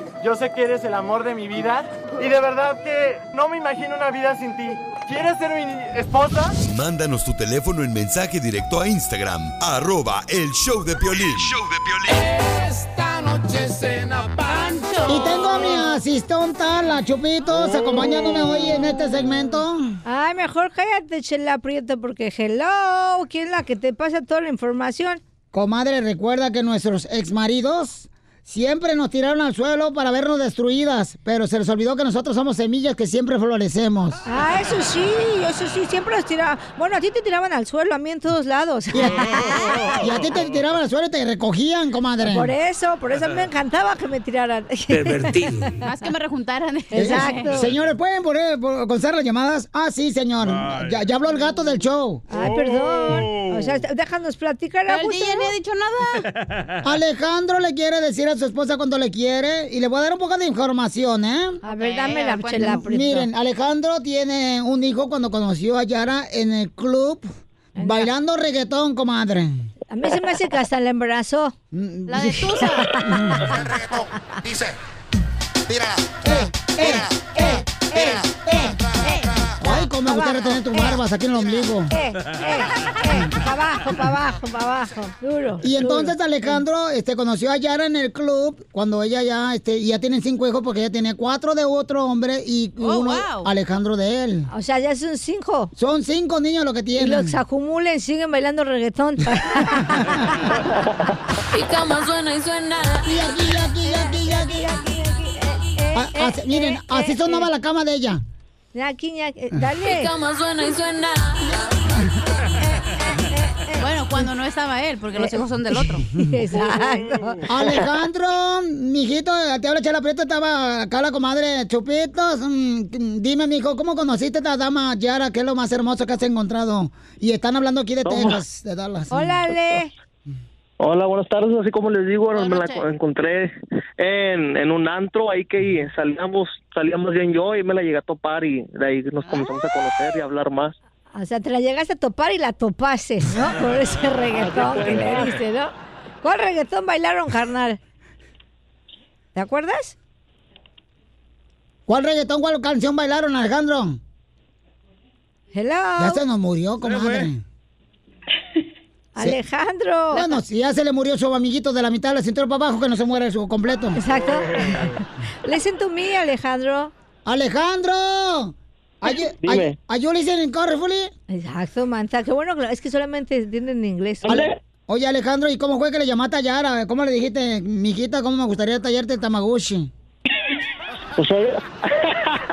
S24: Yo sé que eres el amor de mi vida. Y de verdad que no me imagino una vida sin ti.
S25: ¿Quieres ser mi esposa?
S2: Mándanos tu teléfono en mensaje directo a Instagram, arroba el show de Piolín.
S9: Esta noche cena Pancho.
S3: Y tengo a mi asistenta, la Chupitos, acompañándome hoy en este segmento.
S22: Ay, mejor cállate, Chela Prieto, porque hello, ¿quién es la que te pasa toda la información?
S3: Comadre, recuerda que nuestros exmaridos siempre nos tiraron al suelo para vernos destruidas, pero se les olvidó que nosotros somos semillas que siempre florecemos.
S22: Ah, eso sí, eso sí, siempre los tiraban. Bueno, a ti te tiraban al suelo, a mí en todos lados.
S3: Y a ti te tiraban al suelo y te recogían, comadre.
S22: Por eso, por eso me encantaba que me tiraran.
S4: Más que me rejuntaran.
S3: Eh, Señores, ¿pueden poner, por- contestar las llamadas? Ah, sí, señor. Ya, ya habló el gato del show.
S22: Ay, perdón. O sea, déjanos platicar.
S4: El DJ
S22: ¿no?
S4: ni ha dicho nada.
S3: Alejandro le quiere decir a su esposa cuando le quiere y le voy a dar un poco de información, ¿eh?
S22: A ver, dame la Prieto.
S3: Miren, Alejandro tiene un hijo cuando conoció a Yara en el club bailando reggaetón, comadre.
S22: A mí se me hace que hasta la embarazó.
S4: La de Tusa.
S9: Dice,
S3: Ay, cómo me gustaría tener tus barbas aquí en el ombligo.
S22: Eh, eh, eh, para abajo, para abajo, para abajo. Duro.
S3: Y entonces
S22: duro.
S3: Alejandro este, conoció a Yara en el club cuando ella ya, este, ya tienen cinco hijos porque ella tiene cuatro de otro hombre y
S22: Oh,
S3: uno
S22: wow.
S3: Alejandro de él.
S22: O sea, ya son cinco.
S3: Son cinco niños lo que
S22: Y
S3: tienen.
S22: los que se acumulen siguen bailando reggaetón.
S9: Y cama suena y suena.
S3: Y aquí, y aquí, y aquí, y aquí, y aquí. Ah, así- miren, así sonaba la cama de ella.
S22: Ñaki, ñaki, dale.
S9: Y cama suena y suena.
S4: Bueno, cuando no estaba él, porque los hijos son del otro.
S22: Exacto.
S3: Alejandro, mijito, te habla Chela Prieto, estaba acá la comadre Chupitos. Mm, Dime, mijo, ¿cómo conociste a esta dama Yara? ¿Qué es lo más hermoso que has encontrado? Y están hablando aquí de
S26: ¿Cómo?
S3: Texas, de Dallas.
S22: Hola, Ale.
S26: Hola, buenas tardes. Así como les digo, me la encontré en, en un antro ahí que salíamos, salíamos bien yo y me la llegué a topar y de ahí nos comenzamos a conocer y a hablar más.
S22: O sea, te la llegaste a topar y la topaste, ¿no? Por ese reggaetón que le diste, ¿no? ¿Cuál reggaetón bailaron, carnal? ¿Te acuerdas?
S3: ¿Cuál reggaetón, cuál canción bailaron, Alejandro?
S22: Hello.
S3: Ya se nos murió, comadre.
S22: Alejandro.
S3: Bueno, si ya se le murió su amiguito de la mitad de la cintura para abajo, que no se muere su completo.
S22: Exacto. Listen to me, Alejandro.
S3: ¡Alejandro! You listening carefully?
S22: Exacto, Manta. Qué bueno, es que solamente entienden inglés.
S3: Ale- Oye, Alejandro, ¿y cómo fue que le llamaste a Yara? ¿Cómo le dijiste, mijita, cómo me gustaría tallarte el Tamaguchi?
S26: Pues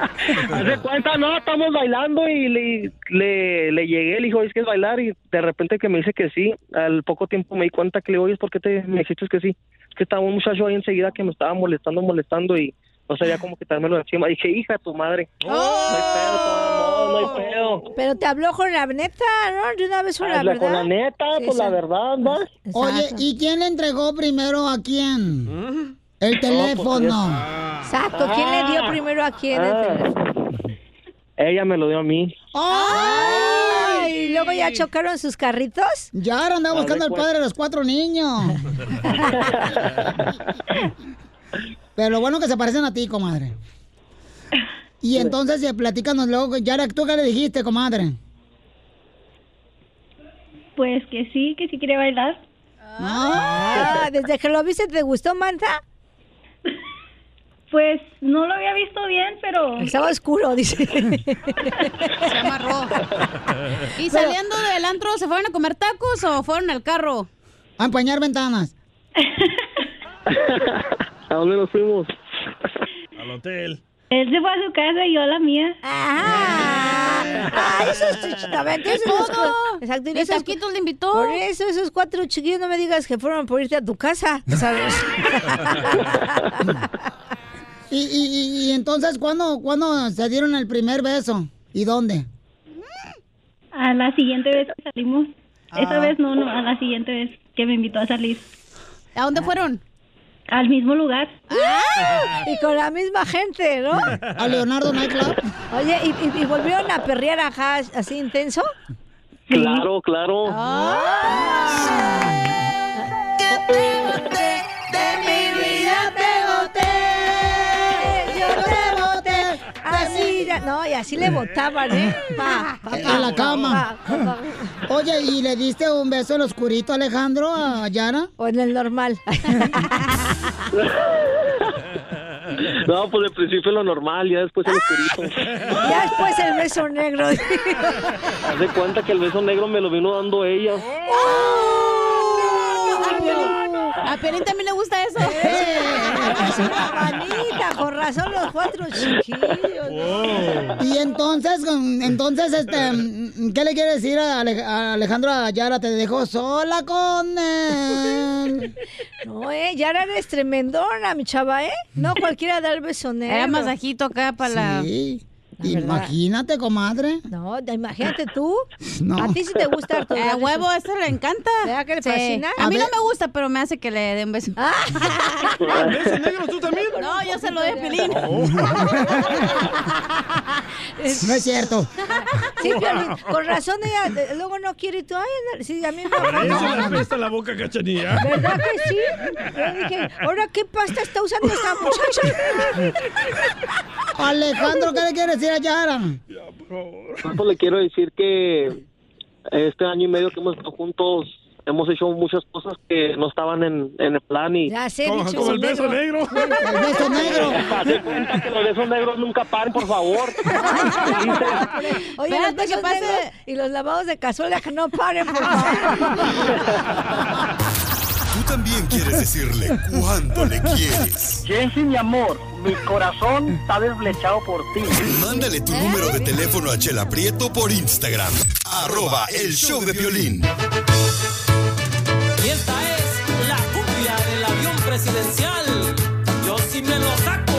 S26: de cuenta, no, estamos bailando y le, le, le llegué, le dijo, es que es bailar y de repente que me dice que sí, al poco tiempo me di cuenta que le digo, oye, ¿por qué te, me dijiste que sí? Es que estaba un muchacho ahí enseguida que me estaba molestando, molestando y no sabía cómo quitármelo de encima. Dije, hija, de tu madre. No hay pedo, no, no hay pedo.
S22: Pero te habló con la neta, ¿no? De una vez con la verdad.
S26: con la neta,
S22: Sí,
S26: pues la
S22: exacto.
S26: verdad, ¿no?
S3: Oye, ¿y quién le entregó primero a quién? El
S26: No,
S3: teléfono.
S22: Exacto. ¿Quién le dio primero a quién el
S26: Ah.
S22: teléfono?
S26: Ella me lo dio a mí.
S22: ¡Ay! ¿Y luego ya chocaron sus carritos?
S3: Yara andaba
S26: Haz de
S3: buscando al
S26: cuenta.
S3: padre de los cuatro niños. Pero lo bueno que se parecen a ti, comadre. Y entonces, eh, platícanos luego, Yara, ¿tú qué le dijiste, comadre?
S27: Pues que sí, que sí quiere bailar.
S22: Ah, desde que lo viste, ¿te gustó, Manta?
S27: Pues no lo había visto bien, pero...
S22: Estaba oscuro, dice.
S4: Se amarró. ¿Y saliendo del antro, se fueron a comer tacos o fueron al carro?
S3: A empañar ventanas.
S26: ¿A dónde nos fuimos?
S8: Al hotel.
S27: Él se fue a su casa y yo a la mía.
S22: Ah, esos chichitamente, esos
S4: todo.
S22: Exacto, y
S4: ¿Ni
S22: esos-
S4: taquitos le invitó?
S22: Por eso, esos cuatro chiquillos, no me digas que fueron por irte a tu casa, ¿sabes?
S3: Y, y, y, y entonces, ¿cuándo, ¿cuándo se dieron el primer beso? ¿Y dónde?
S27: A la siguiente vez que salimos. Esa
S3: Ah.
S27: vez no, no, a la siguiente vez que me invitó a salir.
S4: ¿A dónde fueron?
S27: Al mismo lugar.
S22: y con la misma gente, ¿no?
S3: A Leonardo Nightclub.
S22: Oye, ¿y, y, y volvieron a perrear ajá, así intenso?
S26: Claro, claro.
S9: De
S22: no, y así le botaban, ¿eh? Pa, pa, pa,
S3: En la cama.
S22: pa, pa, pa.
S3: Oye, ¿y le diste un beso en lo oscurito, Alejandro, a Yara?
S22: O en el normal.
S26: No, pues al principio lo normal, ya después el oscurito.
S22: Ya después el beso negro.
S26: Haz de cuenta que el beso negro me lo vino dando ella.
S4: Piolín, a Piolín también le gusta eso.
S22: Es una manita, con razón los cuatro chiquillos.
S3: Y entonces, con- entonces, este, ¿qué le quiere decir a, Ale- a Alejandro Ayara? Te dejó sola con él.
S22: No, eh, ya eres tremendona, mi chava, ¿eh? No cualquiera da el beso negro.
S4: Era masajito acá para la...
S3: Sí.
S22: La.
S3: Imagínate, comadre.
S22: No, te- imagínate tú.
S3: No.
S22: A ti sí te gusta Arturo.
S4: A huevo, eso le encanta.
S22: ¿Verdad que le
S4: Sí.
S22: fascina?
S4: A mí
S22: A
S4: no me gusta, pero me hace que le dé un beso.
S8: ¿Beso negro tú también?
S4: No, yo se lo doy a Piolín.
S3: No es cierto.
S22: Sí, Piolín, con razón ella eh, luego no quiere y tú, ay, sí, a mí me
S8: Para eso le apesta la boca, cachanilla.
S22: ¿Verdad que sí? Yo dije, ¿ahora qué pasta está usando esta muchacha?
S3: Alejandro, ¿qué le quiere decir a Yara?
S26: Pues le quiero decir que este año y medio que hemos estado juntos hemos hecho muchas cosas que no estaban en, en el plan y...
S22: Ya sé,
S8: Como- el beso negro.
S3: El beso negro.
S26: De cuenta que los besos negros nunca paren, por favor.
S22: Oye,
S4: Espérate
S22: los besos
S4: que pase.
S22: negros y los lavados de cazuela que no paren, por favor.
S2: También quieres decirle cuánto le quieres.
S24: Jensi, mi amor, mi corazón está desflechado por ti.
S2: Mándale tu número de teléfono a Chela Prieto por Instagram. Arroba el show de violín.
S16: Y esta es la cumbia del avión presidencial. Yo sí me lo saco.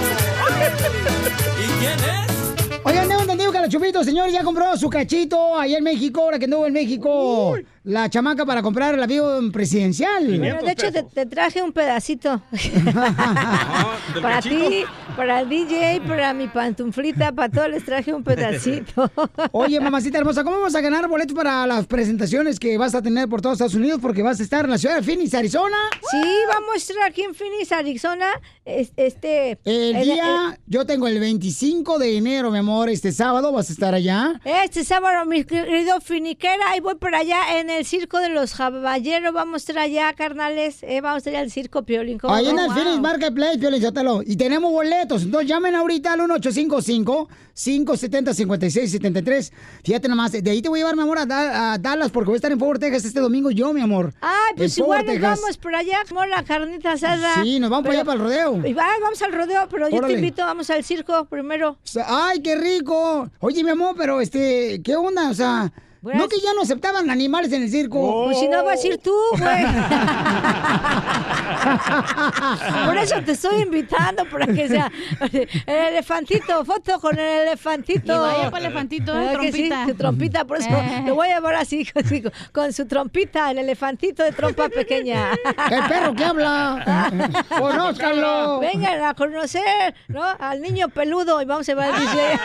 S16: ¿Y quién es?
S3: Oigan, tengo entendido que la Chupito, señor, ya compró su cachito allá en México, ahora que anduvo en México. La chamaca para comprar el avión presidencial.
S22: Bueno, de hecho, te, te traje un pedacito.
S8: del
S22: para ti, para el DJ, para mi pantuflita, para todos les traje un pedacito.
S3: Oye, mamacita hermosa, ¿cómo vamos a ganar boletos para las presentaciones que vas a tener por todos Estados Unidos? Porque vas a estar en la ciudad de Phoenix, Arizona.
S22: Sí, vamos a estar aquí en Phoenix, Arizona. es- Este.
S3: El día, yo tengo el 25 de enero, mi amor, este sábado vas a estar allá.
S22: Este sábado, mi querido Finiquera, ahí voy para allá en el circo de los caballeros. Vamos a estar allá, carnales. eh, vamos a ir al circo Piolín. ¿cómo
S3: Ahí en el Phoenix Marketplace, Piolín Sotelo. Y tenemos boletos. Entonces llamen ahorita al 1855-570-5673. Fíjate nomás, de ahí te voy a llevar, mi amor, a, Da- a Dallas porque voy a estar en Fort Worth, Texas este domingo yo, mi amor.
S22: Ay, pues
S3: En
S22: igual
S3: Fort
S22: nos
S3: Texas.
S22: vamos por allá, como la carnita asada.
S3: Sí, nos vamos para allá, para el rodeo.
S22: Y va, vamos al rodeo, pero yo te invito, vamos al circo primero.
S3: ¡Ay, qué rico! Oye, mi amor, pero este, ¿qué onda? O sea, ¿no que ya no aceptaban animales en el circo?
S22: Pues si no vas a ir tú, güey. Por eso te estoy invitando, para que sea el elefantito, foto con el elefantito.
S4: Y vaya pa' elefantito, eh,
S22: ¿Verdad que sí?
S4: trompita.
S22: Su trompita, por eso
S4: Eh.
S22: lo voy a llevar así, así, con su trompita, el elefantito de trompa pequeña.
S3: El perro que habla. Conózcanlo.
S22: Vengan a conocer, ¿no? Al niño peludo y vamos a llevar al DJ.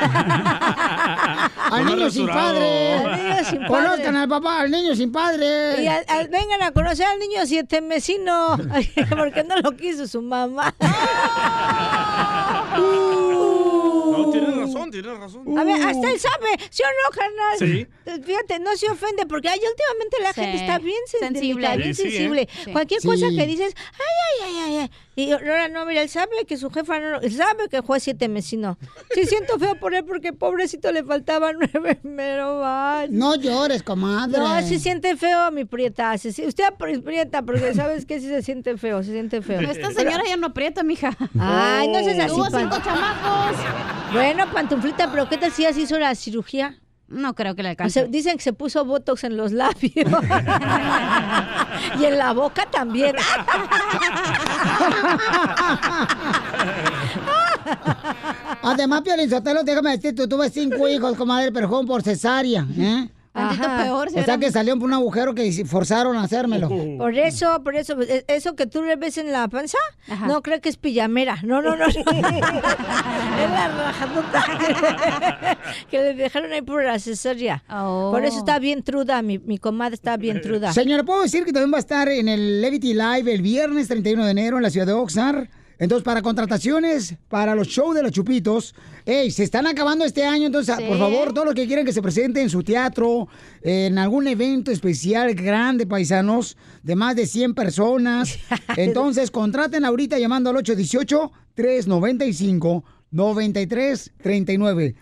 S3: Al niño sin padre.
S22: Al niño sin padre.
S3: Conozcan al papá, al niño sin padre.
S22: Y al- al- vengan a conocer al niño siete mesino, porque no lo quiso su mamá.
S8: No, tienes razón, tienes razón.
S22: A ver, hasta él sabe, ¿sí o no, carnal?
S8: Sí.
S22: Fíjate, no se ofende, porque ay, últimamente la
S4: Sí.
S22: gente está bien sensible, bien
S8: ¿eh?
S22: sensible.
S4: Sí.
S22: Cualquier
S3: Sí.
S22: cosa que dices, ay, ay, ay, ay, ay. Y ahora no, mira, él sabe que su jefa no, él sabe que fue siete mesino. Sí, siento feo por él, porque pobrecito le faltaban nueve mero más.
S3: No llores, comadre.
S22: No, sí siente feo mi prieta. sí, sí. Usted pri- prieta, porque sabes que sí se siente feo, se siente feo.
S4: Esta señora ya no aprieta, mija.
S22: Ay, no seas así,
S4: Tuvo cinco chamacos.
S22: Bueno, pantuflita, pero ¿qué tal si ya se hizo la cirugía?
S4: No creo que le
S22: O
S4: alcance.
S22: sea, dicen que se puso botox en los labios. y en la boca también.
S3: Además, Piolín Sotelo, déjame decirte, tú tuve cinco hijos, comadre, pero por cesárea, ¿eh?
S4: Tantito
S22: Ajá.
S4: peor,
S3: O sea que salió por un agujero que forzaron a hacérmelo.
S22: Por eso, por eso, e- eso que tú le ves en la panza,
S4: Ajá.
S22: no creo que es pijamera. No, no, no. no. es la rajadota que le dejaron ahí por la cesárea.
S4: Oh.
S22: Por eso está bien truda, mi, mi comadre está bien truda.
S3: Señora, ¿puedo decir que también va a estar en el Levity Live el viernes 31 de enero en la ciudad de Oxnard? Entonces, para contrataciones, para los shows de los chupitos, ey, se están acabando este año, entonces,
S16: Sí.
S3: por favor, todos los que quieren que se presente en su teatro, en algún evento especial grande, paisanos, de más de 100 personas, entonces, contraten ahorita llamando al 818-395-9339.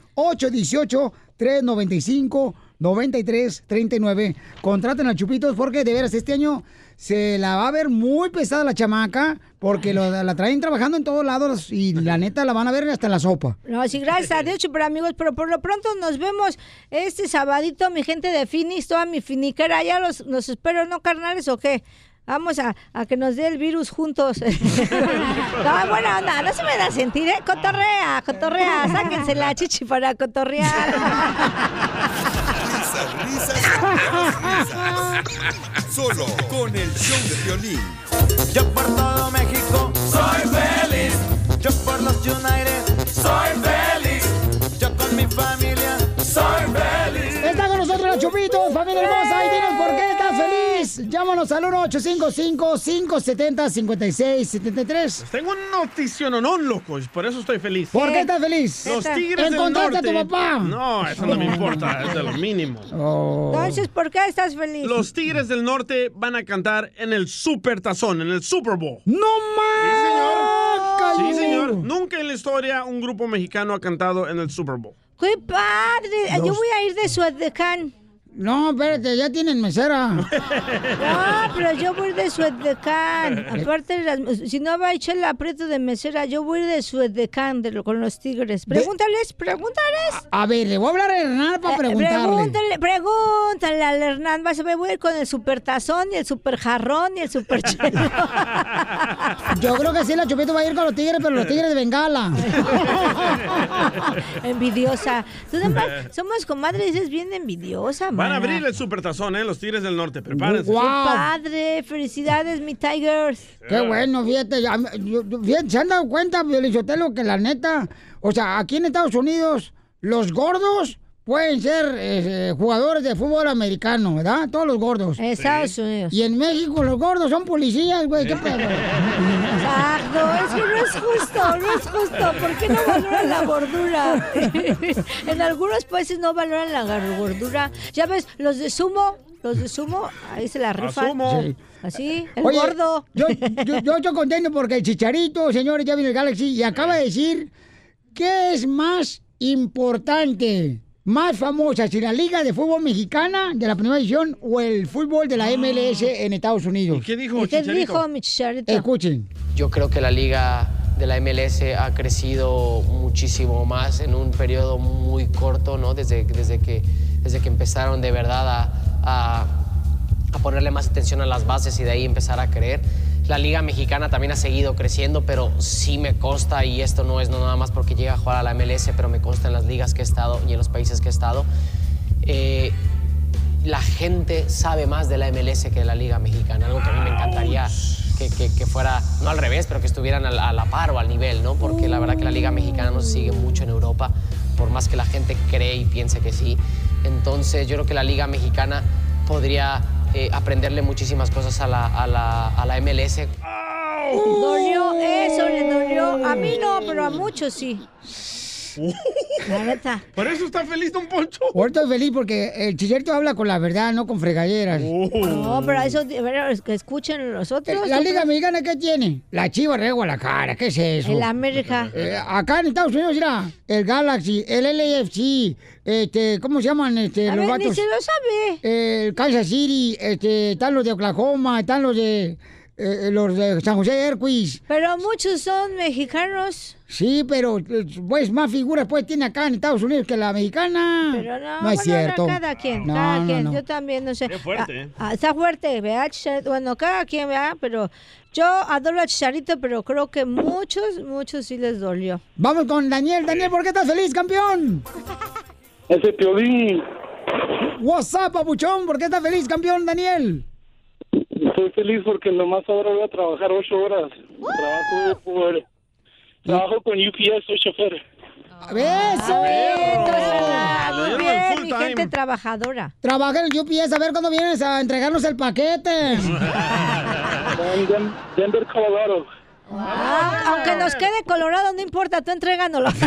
S3: 818-395-9339. Contraten a Chupitos porque de veras este año se la va a ver muy pesada la chamaca porque lo- la traen trabajando en todos lados y la neta la van a ver hasta en la sopa.
S22: No, sí, gracias a Dios, super amigos, pero por lo pronto nos vemos este sabadito, mi gente de Finis, toda mi finiquera, ya los, los espero, ¿no, carnales, o qué? Vamos a, a que nos dé el virus juntos. no, bueno, no, no se me da sentir, ¿eh? Cotorrea, cotorrea, sáquense la chichi para cotorrear.
S2: Risas, risas, y más risas. Solo con el show de violín.
S16: Yo por todo México soy feliz. Yo por los United soy feliz. Yo con mi familia soy feliz.
S3: Está con nosotros los Chupitos, familia hermosa, y dinos por qué feliz. Llámanos al 1-855-570-5673.
S8: Tengo una noticia, no, no, loco, por eso estoy feliz.
S3: ¿Por qué estás feliz?
S8: Los Tigres del
S3: ¿Encontraste
S8: Norte.
S3: a tu papá?
S8: No, eso no me importa, es de lo mínimo.
S22: Entonces, ¿por qué estás feliz?
S8: Los Tigres del Norte van a cantar en el Super Tazón, en el Super Bowl.
S3: ¡No más!
S8: Sí, señor. Nunca en la historia un grupo mexicano ha cantado en el Super Bowl.
S22: ¡Qué padre! Yo
S3: Los-
S22: voy a ir de Suedecán.
S3: No, espérate, ya tienen mesera.
S22: No, pero yo voy de Suedecán. Aparte, si no va a echar el aprieto de mesera, yo voy de Suedecán de con los tigres. Pregúntales, pregúntales.
S3: A ver, le voy a hablar a Hernán para
S22: Eh,
S3: preguntarle.
S22: Pregúntale, pregúntale al Hernán. Vas a ver, voy a ir con el super tazón y el super jarrón y el super chelo.
S3: Yo creo que sí, la Chupito va a ir con los tigres, pero los tigres de Bengala.
S22: envidiosa. Tú nomás somos comadres, es bien envidiosa,
S8: Van a abrir el Super Tazón, ¿eh? Los Tigres del Norte, prepárense.
S22: ¡Qué padre! ¡Felicidades, mi Tigers!
S3: Qué bueno, fíjate, fíjate, ¿se han dado cuenta, Violizotelo, que la neta, o sea, aquí en Estados Unidos, los gordos pueden ser eh, jugadores de fútbol americano, ¿verdad? Todos los gordos.
S22: Estados Unidos.
S3: Y en México los gordos son policías, güey, qué pedo.
S22: Exacto, es que no es justo, no es justo. ¿Por qué no valoran la gordura? en algunos países no valoran la gordura. Ya ves, los de sumo, los de sumo, ahí se la rifan.
S3: sumo. Sí.
S22: Así, el
S3: Oye,
S22: gordo.
S3: Yo, yo, yo estoy contento porque el Chicharito, señores, ya vino el Galaxy y acaba de decir qué es más importante, más famosa, si la Liga de Fútbol Mexicana de la primera edición o el fútbol de la MLS en Estados Unidos.
S8: ¿Qué dijo,
S22: ¿Y qué dijo mi chicharito?
S3: Escuchen.
S28: Yo creo que la liga de la MLS ha crecido muchísimo más en un periodo muy corto, ¿no? Desde, desde, que, desde que empezaron de verdad a, a- a ponerle más atención a las bases y de ahí empezar a creer. La liga mexicana también ha seguido creciendo, pero sí me consta, y esto no es no nada más porque llega a jugar a la MLS, pero me consta en las ligas que he estado y en los países que he estado, eh, la gente sabe más de la MLS que de la Liga Mexicana, algo que a mí me encantaría que, que- que fuera, no al revés, pero que estuvieran a la, a la par o al nivel, ¿no? Porque la verdad que la Liga Mexicana no se sigue mucho en Europa, por más que la gente cree y piense que sí. Entonces yo creo que la Liga Mexicana podría eh, aprenderle muchísimas cosas a la, a la, a la MLS.
S22: Dolió, eso le dolió. A mí no, pero a muchos sí. La neta.
S8: ¿Por eso está feliz Don Poncho?
S3: Ahorita estoy feliz porque el Chicharito habla con la verdad, no con fregaderas.
S22: No, pero eso, de que escuchen los otros.
S3: ¿La Liga Mexicana qué tiene? La Chiva la cara, ¿qué es eso?
S22: El América.
S3: Eh, acá en Estados Unidos, mira, el Galaxy, el LAFC, este, ¿cómo se llaman este,
S22: A
S3: los
S22: ver, ni se lo sabe.
S3: El Kansas City, este, están los de Oklahoma, están los de eh, los de San José Airquis.
S22: Pero muchos son mexicanos.
S3: Sí, pero eh, pues más figuras pues tiene acá en Estados Unidos que la mexicana.
S22: Pero no,
S3: no es
S22: bueno,
S3: cierto.
S22: cada quien,
S3: No,
S22: cada
S3: no,
S22: quien.
S3: no.
S22: Yo también, no sé.
S8: Qué fuerte, ¿eh?
S22: Ah, ah, está fuerte, ¿verdad? Bueno, cada quien, ¿verdad? Pero yo adoro a Chicharito, pero creo que muchos, muchos sí les dolió.
S3: Vamos con Daniel. Daniel, ¿por qué estás feliz, campeón?
S17: Ese Piolín.
S3: What's up, papuchón? ¿Por qué estás feliz, campeón, Daniel?
S17: Estoy feliz porque nomás ahora voy a trabajar ocho horas. Trabajo por... Trabajo con UPS, soy chofer.
S3: ¡Eso!
S22: Muy
S8: dieron el
S22: bien, mi gente trabajadora.
S3: Trabaja en el UPS, a ver cuándo vienes a entregarnos el paquete.
S17: En Den- Denver, Colorado.
S22: Ah, aunque nos quede colorado, no importa, tú entréganoslo.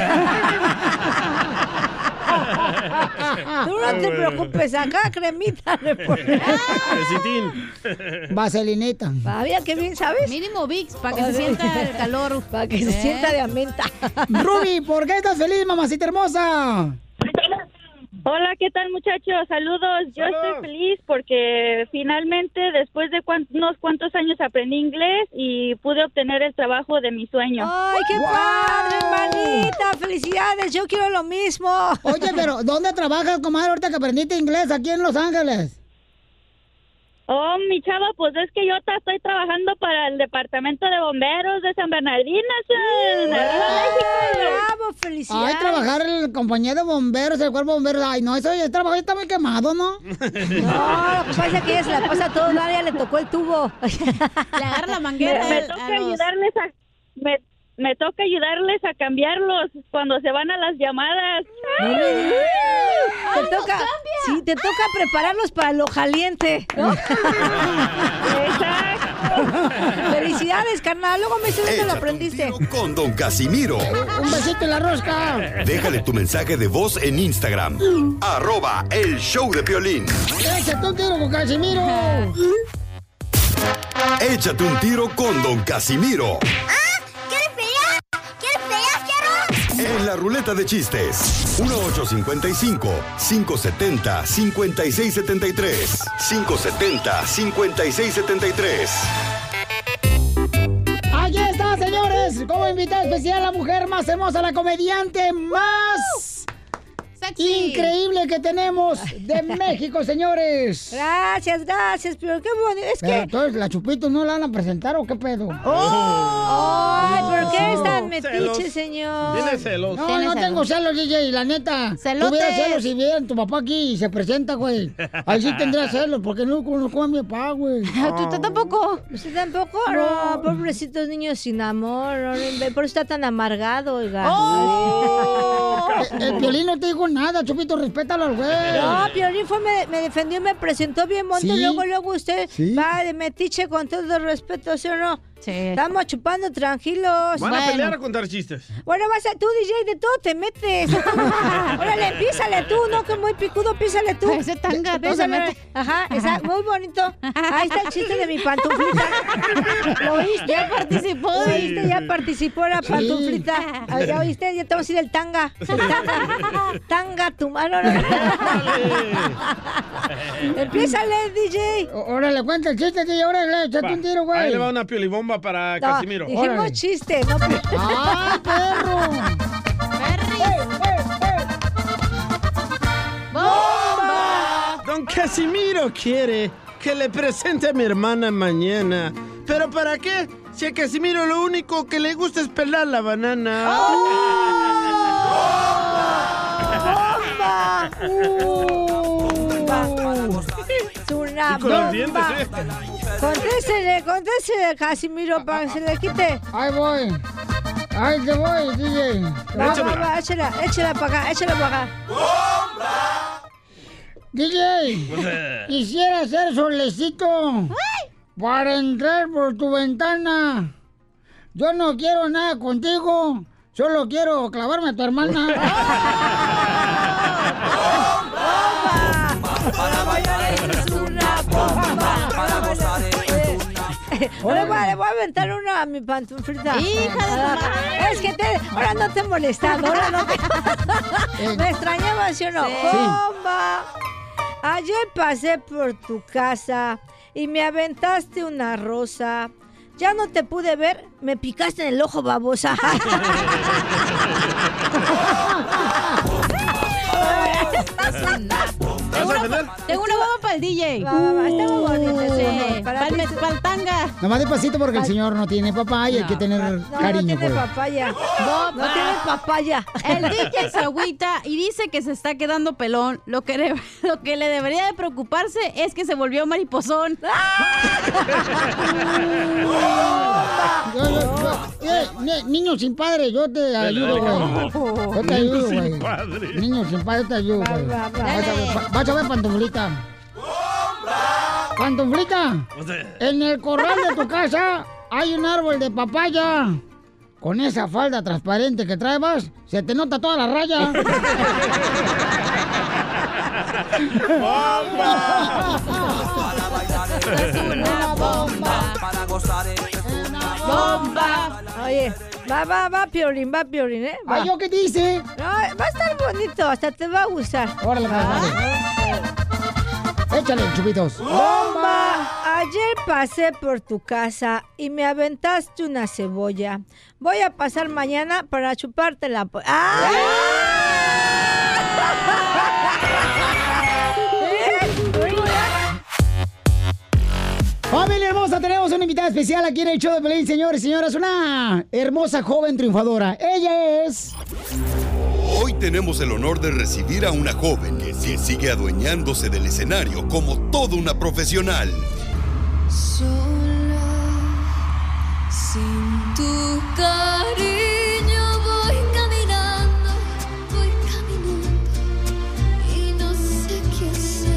S22: Tú no te preocupes, acá cremita le pones.
S3: Vaselinita.
S22: Todavía que bien, ¿sabes?
S4: Mínimo Vicks, para que se sienta el calor.
S22: Para que se
S4: ¿Eh?
S22: sienta de amenta.
S3: Ruby, ¿por qué estás feliz, mamacita hermosa?
S29: Hola, ¿qué tal muchachos? Saludos. Yo estoy feliz porque finalmente después de cuan- unos cuantos años aprendí inglés y pude obtener el trabajo de mi sueño.
S22: ¡Ay, qué padre, hermanita! ¡Felicidades! Yo quiero lo mismo.
S3: Oye, pero ¿dónde trabajas, comadre, ahorita que aprendiste inglés aquí en Los Ángeles?
S29: Oh, mi chava, pues es que yo ta- estoy trabajando para el departamento de bomberos de San Bernardino.
S22: ¡Bravo! ¡Felicidades!
S3: Ay, trabajar en la compañía de bomberos, el cuerpo de bomberos. Ay, no, eso el trabajo ya está muy quemado, ¿no?
S22: No, lo que pasa es que ella se la pasa todo, ya le tocó el tubo.
S4: Le agarra la
S29: Me,
S4: manguera.
S29: me
S4: a-
S29: toca
S4: a los-
S29: ayudarles a... Me, me toca ayudarles a cambiarlos cuando se van a las llamadas.
S22: No me digas. Te toca, sí, te toca prepararlos para lo caliente, ¿no? Felicidades, carnal. Luego me dices dónde lo aprendiste.
S2: con Don Casimiro.
S3: Un besito en la rosca.
S2: Déjale tu mensaje de voz en Instagram. Arroba el show de Piolín.
S3: Échate un tiro con Casimiro.
S2: Échate un tiro con Don Casimiro.
S16: ¿Quieres
S2: La ruleta de chistes. 1855-570-5673. 570-5673.
S3: Aquí está, señores. Como invitada especial la mujer más hermosa, la comediante más increíble que tenemos de México, señores.
S22: Gracias, gracias, pero qué bonito. Es
S3: Pero
S22: que.
S3: entonces, ¿la Chupito no la van a presentar o qué pedo?
S22: ¡Ay, ¿por qué es tan
S8: Celos.
S22: metiche, señor?
S8: Tiene celos.
S3: No, no tengo celos, DJ, la neta.
S22: Celotes.
S3: Tuviera celos si vieran tu papá aquí y se presenta, güey. Ahí sí tendría celos, porque no conozco a mi papá, güey.
S22: ¿Tú, tú tampoco? ¿Usted tampoco? No, pobrecitos niños sin amor. no, Por eso está tan amargado, oiga.
S3: El, el violín no te dijo nada, Chupito, respétalo al güey.
S22: No, Piolín fue, me, me defendió y me presentó bien bonito.
S3: Sí.
S22: Luego, luego usted
S3: Sí.
S22: va de metiche con todo respeto, ¿sí o no?
S4: Sí.
S22: Estamos chupando tranquilos.
S8: ¿Van a pelear a contar chistes?
S22: Bueno, vas a tú, DJ, de todo te metes. Órale, písale tú, no, que muy picudo, písale tú.
S4: Ese tanga,
S22: Písale. Ajá, esa, muy bonito. Ahí está el chiste de mi pantuflita. ¿Lo oíste?
S4: Ya participó.
S22: ¿Lo oíste? Ya participó la
S3: Sí.
S22: pantuflita. ¿Ya oíste? Ya te vamos a ir el tanga. El tanga. Tanga tu mano. no. Empiézale, DJ.
S3: Órale, cuenta el chiste, DJ, órale, échate un tiro, güey.
S8: Ahí le va una piolibomba para
S22: No,
S8: Casimiro.
S22: dijimos
S3: Órale.
S22: chiste, no
S3: ¡Ah, perro!
S8: Don Casimiro quiere que le presente a mi hermana mañana. ¿Pero para qué? Si a Casimiro lo único que le gusta es pelar la banana.
S22: ¡Bomba! Es una
S8: Y con los
S22: bomba.
S8: dientes, ¿eh?
S22: Contéstele, contéstele, Casimiro, para que se le quite.
S3: Ahí voy. Ahí te voy, DJ.
S22: Va, va, va, échala, échala para acá, échala para acá.
S3: DJ, quisiera ser solecito para entrar por tu ventana. Yo no quiero nada contigo, solo quiero clavarme a tu hermana.
S22: Es Le voy, a- le voy a aventar una a mi pantuflita.
S4: Hija de madre.
S22: Es que te, ahora no te he molestado, ahora no te... Me extrañaba, ¿sí o no?
S4: Sí.
S22: Bomba. Ayer pasé por tu casa y me aventaste una rosa. Ya no te pude ver, me picaste en el ojo, babosa.
S4: Tengo una, tengo una bomba para el DJ.
S22: Bonito, sí. Para
S4: para para tanga.
S3: Nomás despacito porque el señor no tiene papá y hay que tener
S22: No, no
S3: cariño
S22: tiene
S3: por él.
S22: papaya. No, no tiene papaya.
S4: El DJ se agüita y dice que se está quedando pelón. Lo que, le, lo que le debería de preocuparse es que se volvió mariposón.
S3: Yo- yo- yo- eh, ni- niño sin padre, yo te ayudo, güey. Yo te
S8: Niño
S3: ayudo,
S8: sin
S3: güey.
S8: padre.
S3: Niño sin padre, te ayudo, güey. a ver, vas a ver, pantuflita. En el corral de tu casa hay un árbol de papaya. Con esa falda transparente que traes, se te nota toda la raya.
S22: Es una bomba.
S16: Para gozar
S22: Bomba. Oye, va, va, va, Piolín, va, Piolín, ¿eh? Va.
S3: ¿yo qué dice?
S22: No, va a estar bonito, hasta te va a gustar.
S3: Órale, pues,
S22: Ah.
S3: Échale, chupitos.
S22: ¡Bomba! Ayer pasé por tu casa y me aventaste una cebolla. Voy a pasar mañana para chuparte la... ¡Ah!
S3: Familia hermosa, tenemos una invitada especial aquí en el show de Pelín, señores y señoras. Una hermosa joven triunfadora. Ella es...
S2: Hoy tenemos el honor de recibir a una joven que sí sigue adueñándose del escenario como toda una profesional.
S30: Sola, sin tu cariño voy caminando, voy caminando y no sé qué hacer.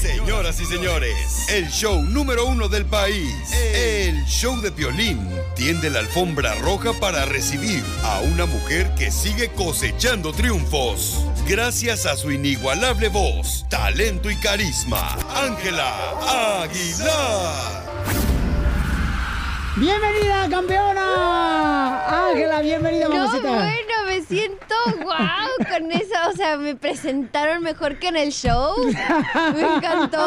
S2: Señoras y señores, el show número uno del país, el show de Piolín, tiende la alfombra roja para recibir a una mujer que sigue cosechando triunfos. Gracias a su inigualable voz, talento y carisma, Ángela Aguilar.
S3: ¡Bienvenida, campeona! Ángela, bienvenida,
S31: No,
S3: mamacita.
S31: bueno, me siento wow con eso. O sea, me presentaron mejor que en el show. Me encantó.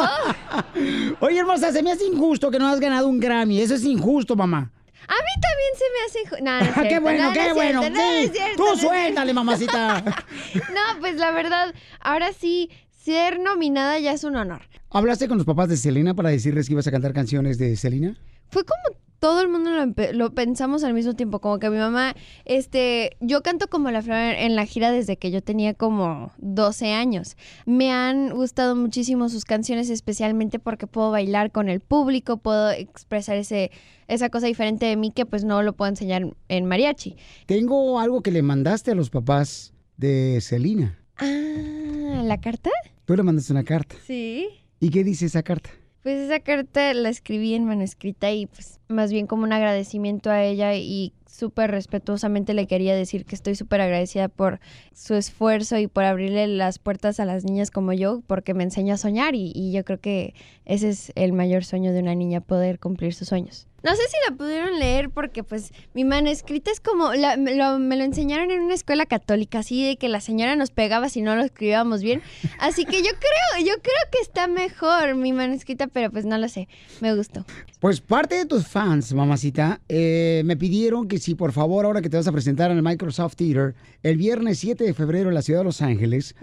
S3: Oye, hermosa, se me hace injusto que no has ganado un Grammy. Eso es injusto, mamá.
S31: A mí también se me hace. No, no es
S3: qué bueno,
S31: no, no
S3: qué bueno.
S31: cierto, no, no
S3: sí.
S31: es cierto,
S3: Tú suéltale, mamacita.
S31: No, pues la verdad, ahora sí, ser nominada ya es un honor.
S3: ¿Hablaste con los papás de Selena para decirles que ibas a cantar canciones de Selena?
S31: Fue como todo el mundo lo, pensamos al mismo tiempo, como que mi mamá, este, yo canto como la flor en la gira desde que yo tenía como 12 años. Me han gustado muchísimo sus canciones, especialmente porque puedo bailar con el público, puedo expresar ese, esa cosa diferente de mí que pues no lo puedo enseñar en mariachi.
S3: Tengo algo que le mandaste a los papás de Selena.
S31: Ah, ¿la carta?
S3: Tú le mandaste una carta.
S31: Sí.
S3: ¿Y qué dice esa carta?
S31: Pues esa carta la escribí en manuscrita y pues más bien como un agradecimiento a ella y súper respetuosamente le quería decir que estoy súper agradecida por su esfuerzo y por abrirle las puertas a las niñas como yo porque me enseñó a soñar y, y yo creo que ese es el mayor sueño de una niña, poder cumplir sus sueños. No sé si la pudieron leer porque pues mi manuscrita es como, la- me, lo, me lo enseñaron en una escuela católica, así de que la señora nos pegaba si no lo escribíamos bien. Así que yo creo, yo creo que está mejor mi manuscrita, pero pues no lo sé, me gustó.
S3: Pues parte de tus fans, mamacita, eh, me pidieron que si por favor, ahora que te vas a presentar en el Microsoft Theater, el viernes 7 de febrero en la ciudad de Los Ángeles,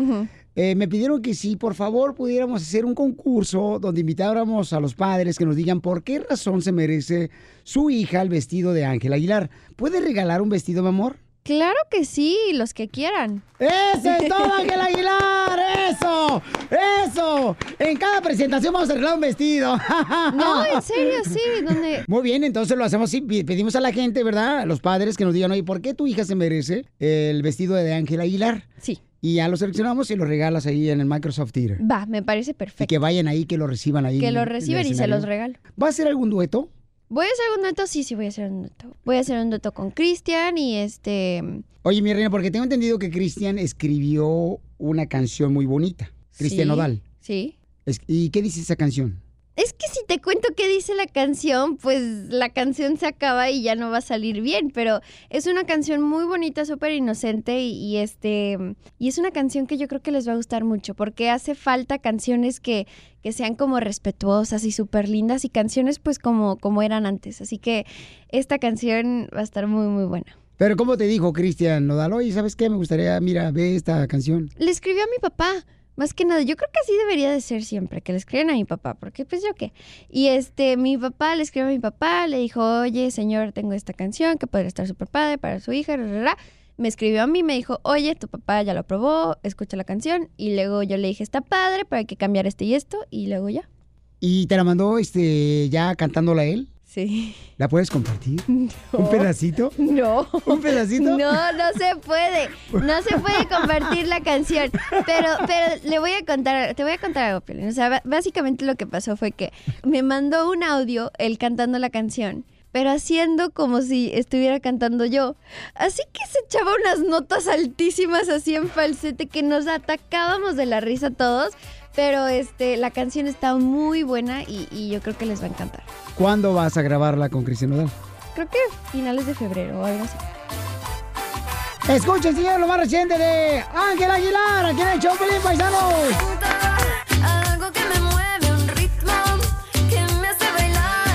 S3: eh, me pidieron que si por favor pudiéramos hacer un concurso donde invitáramos a los padres que nos digan por qué razón se merece su hija el vestido de Ángel Aguilar. ¿Puedes regalar un vestido, mi amor?
S31: Claro que sí, los que quieran.
S3: ¡Eso es todo, Ángel Aguilar! ¡Eso! ¡Eso! En cada presentación vamos a arreglar un vestido.
S31: No, en serio, sí, donde...
S3: Muy bien, entonces lo hacemos así. Pi- Pedimos a la gente, ¿verdad? A los padres que nos digan, oye, ¿por qué tu hija se merece el vestido de Ángel Aguilar?
S31: Sí.
S3: Y ya lo seleccionamos y lo regalas ahí en el Microsoft Theater.
S31: Va, me parece
S3: Y
S31: perfecto.
S3: que vayan ahí, que lo reciban ahí.
S31: Que lo
S3: el
S31: reciben y se los regalo.
S3: ¿Va a hacer algún dueto?
S31: ¿Voy a hacer un dueto? Sí, sí, voy a hacer un dueto. Voy a hacer un dueto con Cristian y este...
S3: Oye, mi reina, porque tengo entendido que Cristian escribió una canción muy bonita. Cristian Nodal.
S31: Sí.
S3: ¿Y qué dice esa canción?
S31: Es que si te cuento qué dice la canción, pues la canción se acaba y ya no va a salir bien, pero es una canción muy bonita, súper inocente y, y, este y es una canción que yo creo que les va a gustar mucho porque hace falta canciones que, que sean como respetuosas y súper lindas y canciones pues como, como eran antes. Así que esta canción va a estar muy muy buena.
S3: Pero ¿cómo te dijo Cristian Nodal? Oye, ¿sabes qué? Me gustaría, mira, ve esta canción.
S31: Le escribió a mi papá. Más que nada, yo creo que así debería de ser siempre, que le escriban a mi papá, porque pues yo qué. Y este, mi papá le escribió a mi papá, le dijo, oye, señor, tengo esta canción que podría estar súper padre para su hija, ra, ra, ra". Me escribió a mí, me dijo, oye, tu papá ya lo aprobó, escucha la canción. Y luego yo le dije, está padre, pero hay que cambiar este y esto, y luego ya.
S3: ¿Y te la mandó este, ya cantándola él?
S31: Sí.
S3: ¿La puedes compartir? ¿Un pedacito?
S31: No.
S3: ¿Un pedacito?
S31: No, no se puede. No se puede compartir la canción. Pero, pero le voy a contar, te voy a contar algo, Piolín. O sea, básicamente lo que pasó fue que me mandó un audio él cantando la canción. Pero haciendo como si estuviera cantando yo. Así que se echaba unas notas altísimas así en falsete que nos atacábamos de la risa todos. Pero este, la canción está muy buena y, y yo creo que les va a encantar.
S3: ¿Cuándo vas a grabarla con Cristian Nodal?
S31: Creo que finales de febrero o algo así.
S3: Escuchen, señor, lo más reciente de Ángel Aguilar, aquí en el show, Pelín Paisanos.
S30: Algo que me mueve, un ritmo que me hace bailar.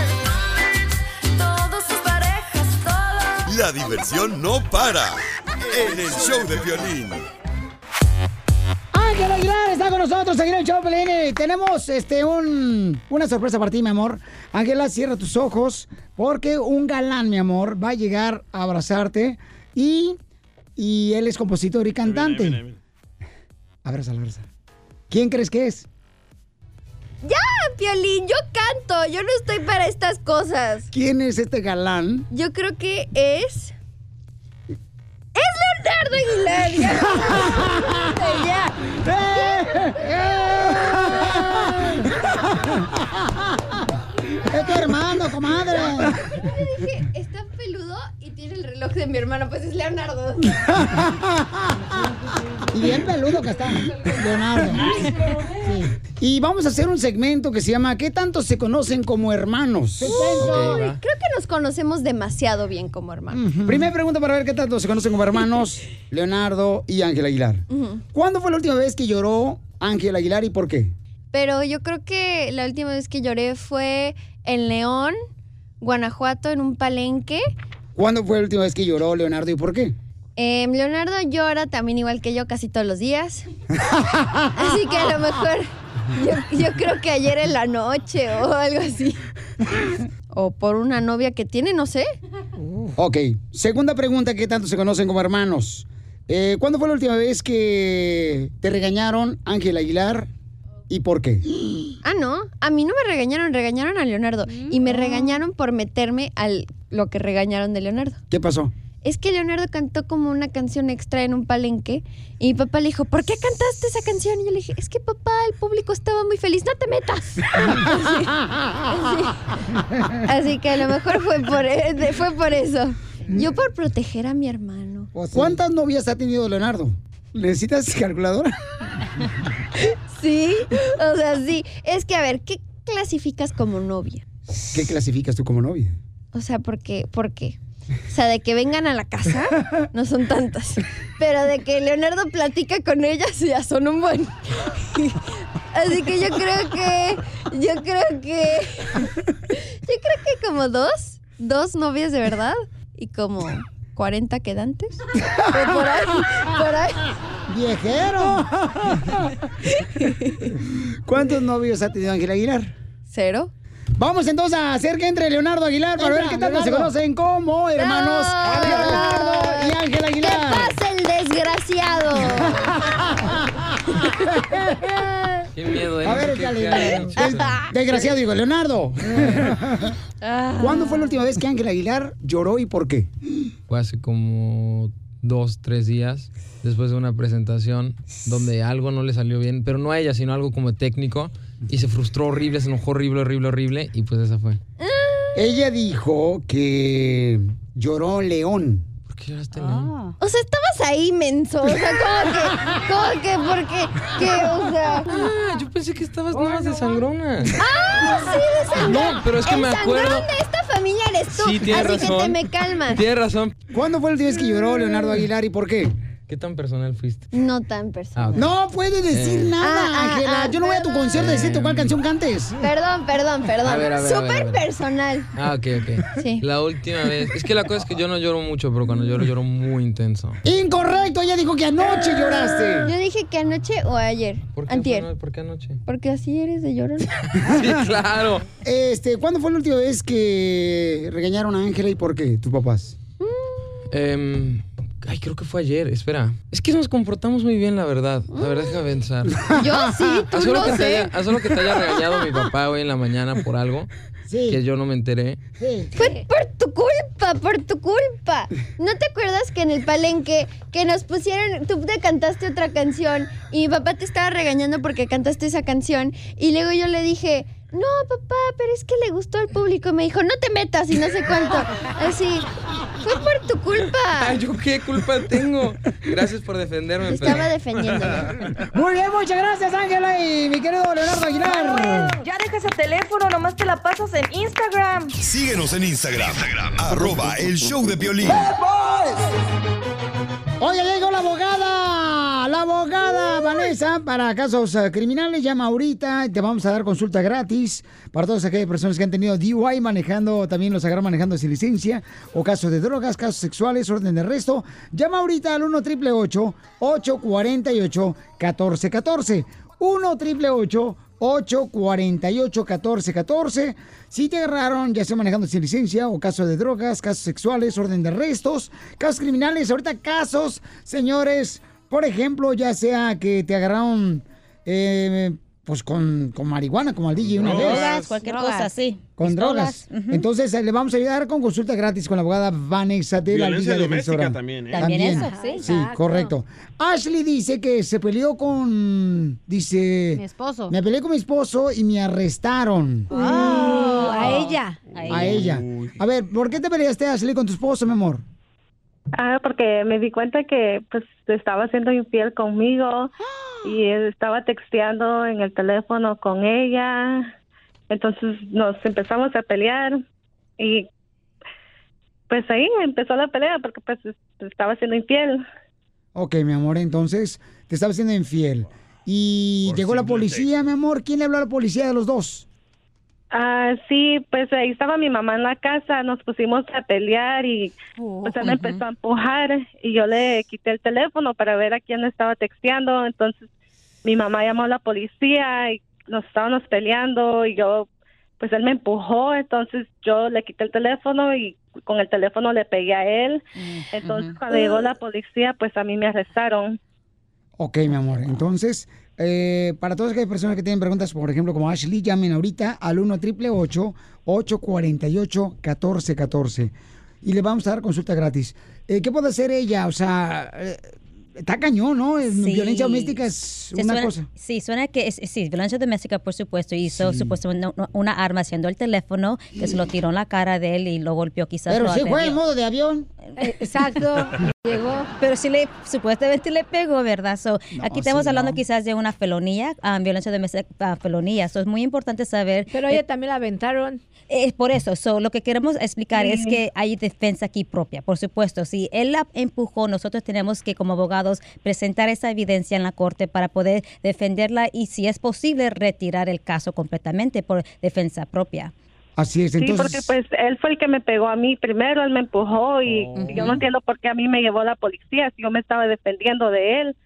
S30: Todas sus parejas, todo.
S2: La diversión no para en el show de violín.
S3: Ángel Aguilar está con nosotros aquí en el show, Pelín. Tenemos este, un, una sorpresa para ti, mi amor. Ángela, cierra tus ojos porque un galán, mi amor, va a llegar a abrazarte y, y él es compositor y cantante. Abrázala, abrázala. ¿Quién crees que es?
S31: ¡Ya, Piolín! Yo canto. Yo no estoy para estas cosas.
S3: ¿Quién es este galán?
S31: Yo creo que es. ¡Es Leonardo Aguilar! ¡Ya!
S3: Es tu hermano, comadre.
S31: Yo peludo el reloj de mi hermano. Pues es Leonardo.
S3: Y bien peludo que está, Leonardo. Sí. Y vamos a hacer un segmento que se llama ¿Qué tanto se conocen como hermanos?
S31: Uy, creo que nos conocemos demasiado bien como hermanos.
S3: Primera pregunta para ver qué tanto se conocen como hermanos Leonardo y Ángel Aguilar. ¿Cuándo fue la última vez que lloró Ángel Aguilar y por qué?
S31: Pero yo creo que la última vez que lloré fue en León, Guanajuato, en un palenque.
S3: ¿Cuándo fue la última vez que lloró Leonardo y por qué?
S31: Em, Leonardo llora también igual que yo casi todos los días. Así que a lo mejor yo, yo creo que ayer en la noche o algo así. O por una novia que tiene, no sé.
S3: Ok, segunda pregunta, ¿qué tanto se conocen como hermanos? Eh, ¿Cuándo fue la última vez que te regañaron Ángel Aguilar y por qué?
S31: Ah, no. A mí no me regañaron, regañaron a Leonardo. Y me regañaron por meterme al lo que regañaron de Leonardo.
S3: ¿Qué pasó?
S31: Es que Leonardo cantó como una canción extra en un palenque y mi papá le dijo, ¿por qué cantaste esa canción? Y yo le dije, es que papá, el público estaba muy feliz, no te metas. Así, así que a lo mejor fue por, eh, fue por eso. Yo por proteger a mi hermano.
S3: ¿Cuántas novias ha tenido Leonardo? ¿Necesitas calculadora?
S31: Sí, o sea, sí. Es que, a ver, ¿qué clasificas como novia?
S3: ¿Qué clasificas tú como novia?
S31: O sea, ¿por qué? ¿Por qué? O sea, de que vengan a la casa, no son tantas. Pero de que Leonardo platica con ellas, ya son un buen. Así que yo creo que. Yo creo que. Yo creo que como dos. Dos novias de verdad. Y como 40 quedantes. O por ahí. Por ahí.
S3: ¡Viejero! ¿Cuántos novios ha tenido Ángel Aguilar?
S31: Cero.
S3: Vamos entonces a hacer que entre Leonardo Aguilar para ver qué tanto se conocen como hermanos
S31: ¡No!
S3: Leonardo y Ángel
S31: ¿Qué
S3: Aguilar.
S31: pasa el desgraciado?
S32: Qué miedo, ¿eh?
S3: A ver,
S32: Qué
S3: échale. Des- Desgraciado, digo, Leonardo.
S31: Ah.
S3: ¿Cuándo fue la última vez que Ángel Aguilar lloró y por qué?
S32: Fue hace como dos, tres días, después de una presentación donde algo no le salió bien, pero no a ella, sino algo como técnico, y se frustró horrible, se enojó horrible, horrible, horrible, y pues esa fue.
S3: Ella dijo que lloró León.
S32: ¿Por qué lloraste,
S31: O sea, estabas ahí, menso. O sea, como que, como que, porque, que, o sea.
S32: Ah, yo pensé que estabas nomás de sangrona.
S31: Ah, sí, de sangrón.
S32: No, pero es que
S31: El
S32: me acuerdo-
S31: sangrón de esta familia eres tú.
S32: Sí, tienes
S31: así que te me calmas.
S32: Tienes razón.
S3: ¿Cuándo fue la última vez que lloró Leonardo Aguilar y por qué?
S32: ¿Qué tan personal fuiste?
S31: No tan personal.
S32: Ah.
S3: No puedes decir
S32: Eh.
S3: nada,
S31: Ah, ah,
S3: Ángela.
S31: ah,
S3: Yo no voy a tu concierto a decirte cuál canción cantes.
S31: Perdón, perdón, perdón.
S32: A ver, a ver, a ver,
S31: Súper
S32: a ver.
S31: personal.
S32: Ah, ok, ok.
S31: Sí.
S32: La última vez. Es que la cosa es que yo no lloro mucho, pero cuando lloro, lloro muy intenso.
S3: Incorrecto, ella dijo que anoche lloraste.
S31: Yo dije que anoche o ayer.
S32: ¿Por qué,
S31: Antier.
S32: fue- ¿Por qué anoche?
S31: Porque así eres de llorón.
S32: Sí, claro.
S3: Este, ¿cuándo fue la última vez que regañaron a Ángela y por qué? ¿Tus papás?
S32: Em, Ay, creo que fue ayer, espera. Es que nos comportamos muy bien, la verdad. La verdad, déjame pensar.
S31: Yo sí, tú
S32: Haz solo
S31: no
S32: que te
S31: sé.
S32: haya- haz solo que te haya regañado mi papá hoy en la mañana por algo que yo no me enteré.
S31: Fue por tu culpa, por tu culpa. ¿No te acuerdas que en el palenque que nos pusieron, tú te cantaste otra canción y mi papá te estaba regañando porque cantaste esa canción y luego yo le dije, no papá, pero es que le gustó al público y me dijo, no te metas y no sé cuánto. Así, fue por tu culpa.
S32: Ay, ¿yo qué culpa tengo? Gracias por defenderme.
S31: Estaba
S32: pero-
S31: defendiéndome.
S3: Muy bien, muchas gracias, Ángela y mi querido Leonardo Aguilar.
S33: Ya deja ese teléfono, nomás te la pasas en Instagram.
S2: Síguenos en Instagram, arroba el show de violín.
S3: Oye, llegó la abogada, la abogada Vanessa para casos eh, criminales. Llama ahorita, y te vamos a dar consulta gratis para todas aquellas personas que han tenido DUI manejando, también los agarran manejando sin licencia, o casos de drogas, casos sexuales, orden de arresto. Llama ahorita al 1 888 848 1414 1 888 848-1414. Si te agarraron, ya sea manejando sin licencia o casos de drogas, casos sexuales, orden de arrestos, casos criminales, ahorita casos, señores, por ejemplo, ya sea que te agarraron eh, pues con, con marihuana, como al DJ una vez.
S34: Drogas, cualquier cosa, sí.
S3: Con
S34: Pistolas,
S3: drogas. Entonces eh, le vamos a ayudar con consulta gratis con la abogada Vanessa de la Liga Defensora.
S8: también, ¿eh?
S34: También eso, sí.
S3: Sí,
S34: Exacto.
S3: correcto. Ashley dice que se peleó con, dice...
S4: Mi esposo.
S3: Me peleé con mi esposo y me arrestaron.
S22: Oh, a ella.
S3: A ella. A ver, ¿por qué te peleaste, Ashley, con tu esposo, mi amor?
S33: Ah, porque me di cuenta que pues estaba siendo infiel conmigo y estaba texteando en el teléfono con ella. Entonces nos empezamos a pelear y pues ahí empezó la pelea porque pues es- estaba siendo infiel.
S3: Ok, mi amor, entonces te estaba siendo infiel. Y llegó la policía, mi amor. ¿Quién le habló a la policía de los dos?
S33: Ah, sí, pues ahí estaba mi mamá en la casa, nos pusimos a pelear y pues él me empezó a empujar y yo le quité el teléfono para ver a quién estaba texteando, entonces mi mamá llamó a la policía y nos estábamos peleando y yo, pues él me empujó, entonces yo le quité el teléfono y con el teléfono le pegué a él, entonces cuando llegó la policía, pues a mí me arrestaron.
S3: Ok, mi amor. Entonces, eh, para todas aquellas personas que tienen preguntas, por ejemplo, como Ashley, llamen ahorita al 1 888 848 1414 y le vamos a dar consulta gratis. Eh, ¿Qué puede hacer ella? O sea, eh, está cañón, ¿no? Eh,
S34: Sí.
S3: Violencia doméstica es
S34: Sí,
S3: una
S34: suena-
S3: cosa.
S34: Sí, suena que es, sí, violencia doméstica, por supuesto. Hizo supuestamente una, una arma haciendo el teléfono, que se lo tiró en la cara de él y lo golpeó quizás.
S3: Pero sí fue en modo de avión.
S34: Exacto, llegó. Pero sí le, supuestamente le pegó, ¿verdad? So, aquí estamos
S22: sí,
S34: hablando
S22: no.
S34: quizás de una felonía, ah, violencia doméstica, ah, felonía. So, es muy importante saber.
S22: Pero ella también la aventaron.
S34: Es por eso, so, lo que queremos explicar es que hay defensa aquí propia, por supuesto. Si él la empujó, nosotros tenemos que como abogados presentar esa evidencia en la corte para poder defenderla y si es posible retirar el caso completamente por defensa propia.
S3: Así es,
S33: Sí,
S3: entonces...
S33: porque pues él fue el que me pegó a mí primero, él me empujó y
S3: Oh.
S33: yo no entiendo por qué a mí me llevó la policía si yo me estaba defendiendo de él.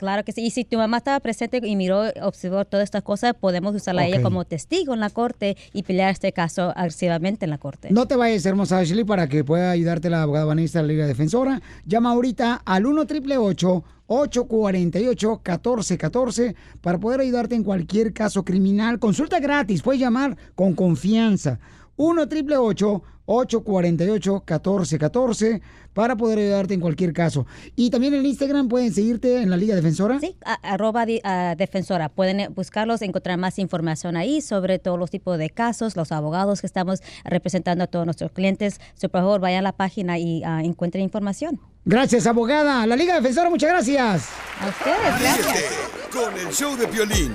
S34: Claro que sí. Y si tu mamá estaba presente y miró, observó todas estas cosas, podemos usarla a ella como testigo en la corte y pelear este caso agresivamente en la corte.
S3: No te vayas, hermosa Ashley, para que pueda ayudarte la abogada Vanessa de la Liga Defensora. Llama ahorita al 1 888 848 1414 para poder ayudarte en cualquier caso criminal. Consulta gratis, puedes llamar con confianza. 1 888 848 1414 para poder ayudarte en cualquier caso. Y también en Instagram pueden seguirte en la Liga Defensora.
S34: Sí, a- arroba di- a defensora. Pueden eh, buscarlos, encontrar más información ahí sobre todos los tipos de casos, los abogados que estamos representando a todos nuestros clientes. So, por favor, vayan a la página y ah, encuentren información.
S3: Gracias, abogada. La Liga Defensora, muchas gracias.
S34: A ustedes,
S2: Ríete con el show de Piolín.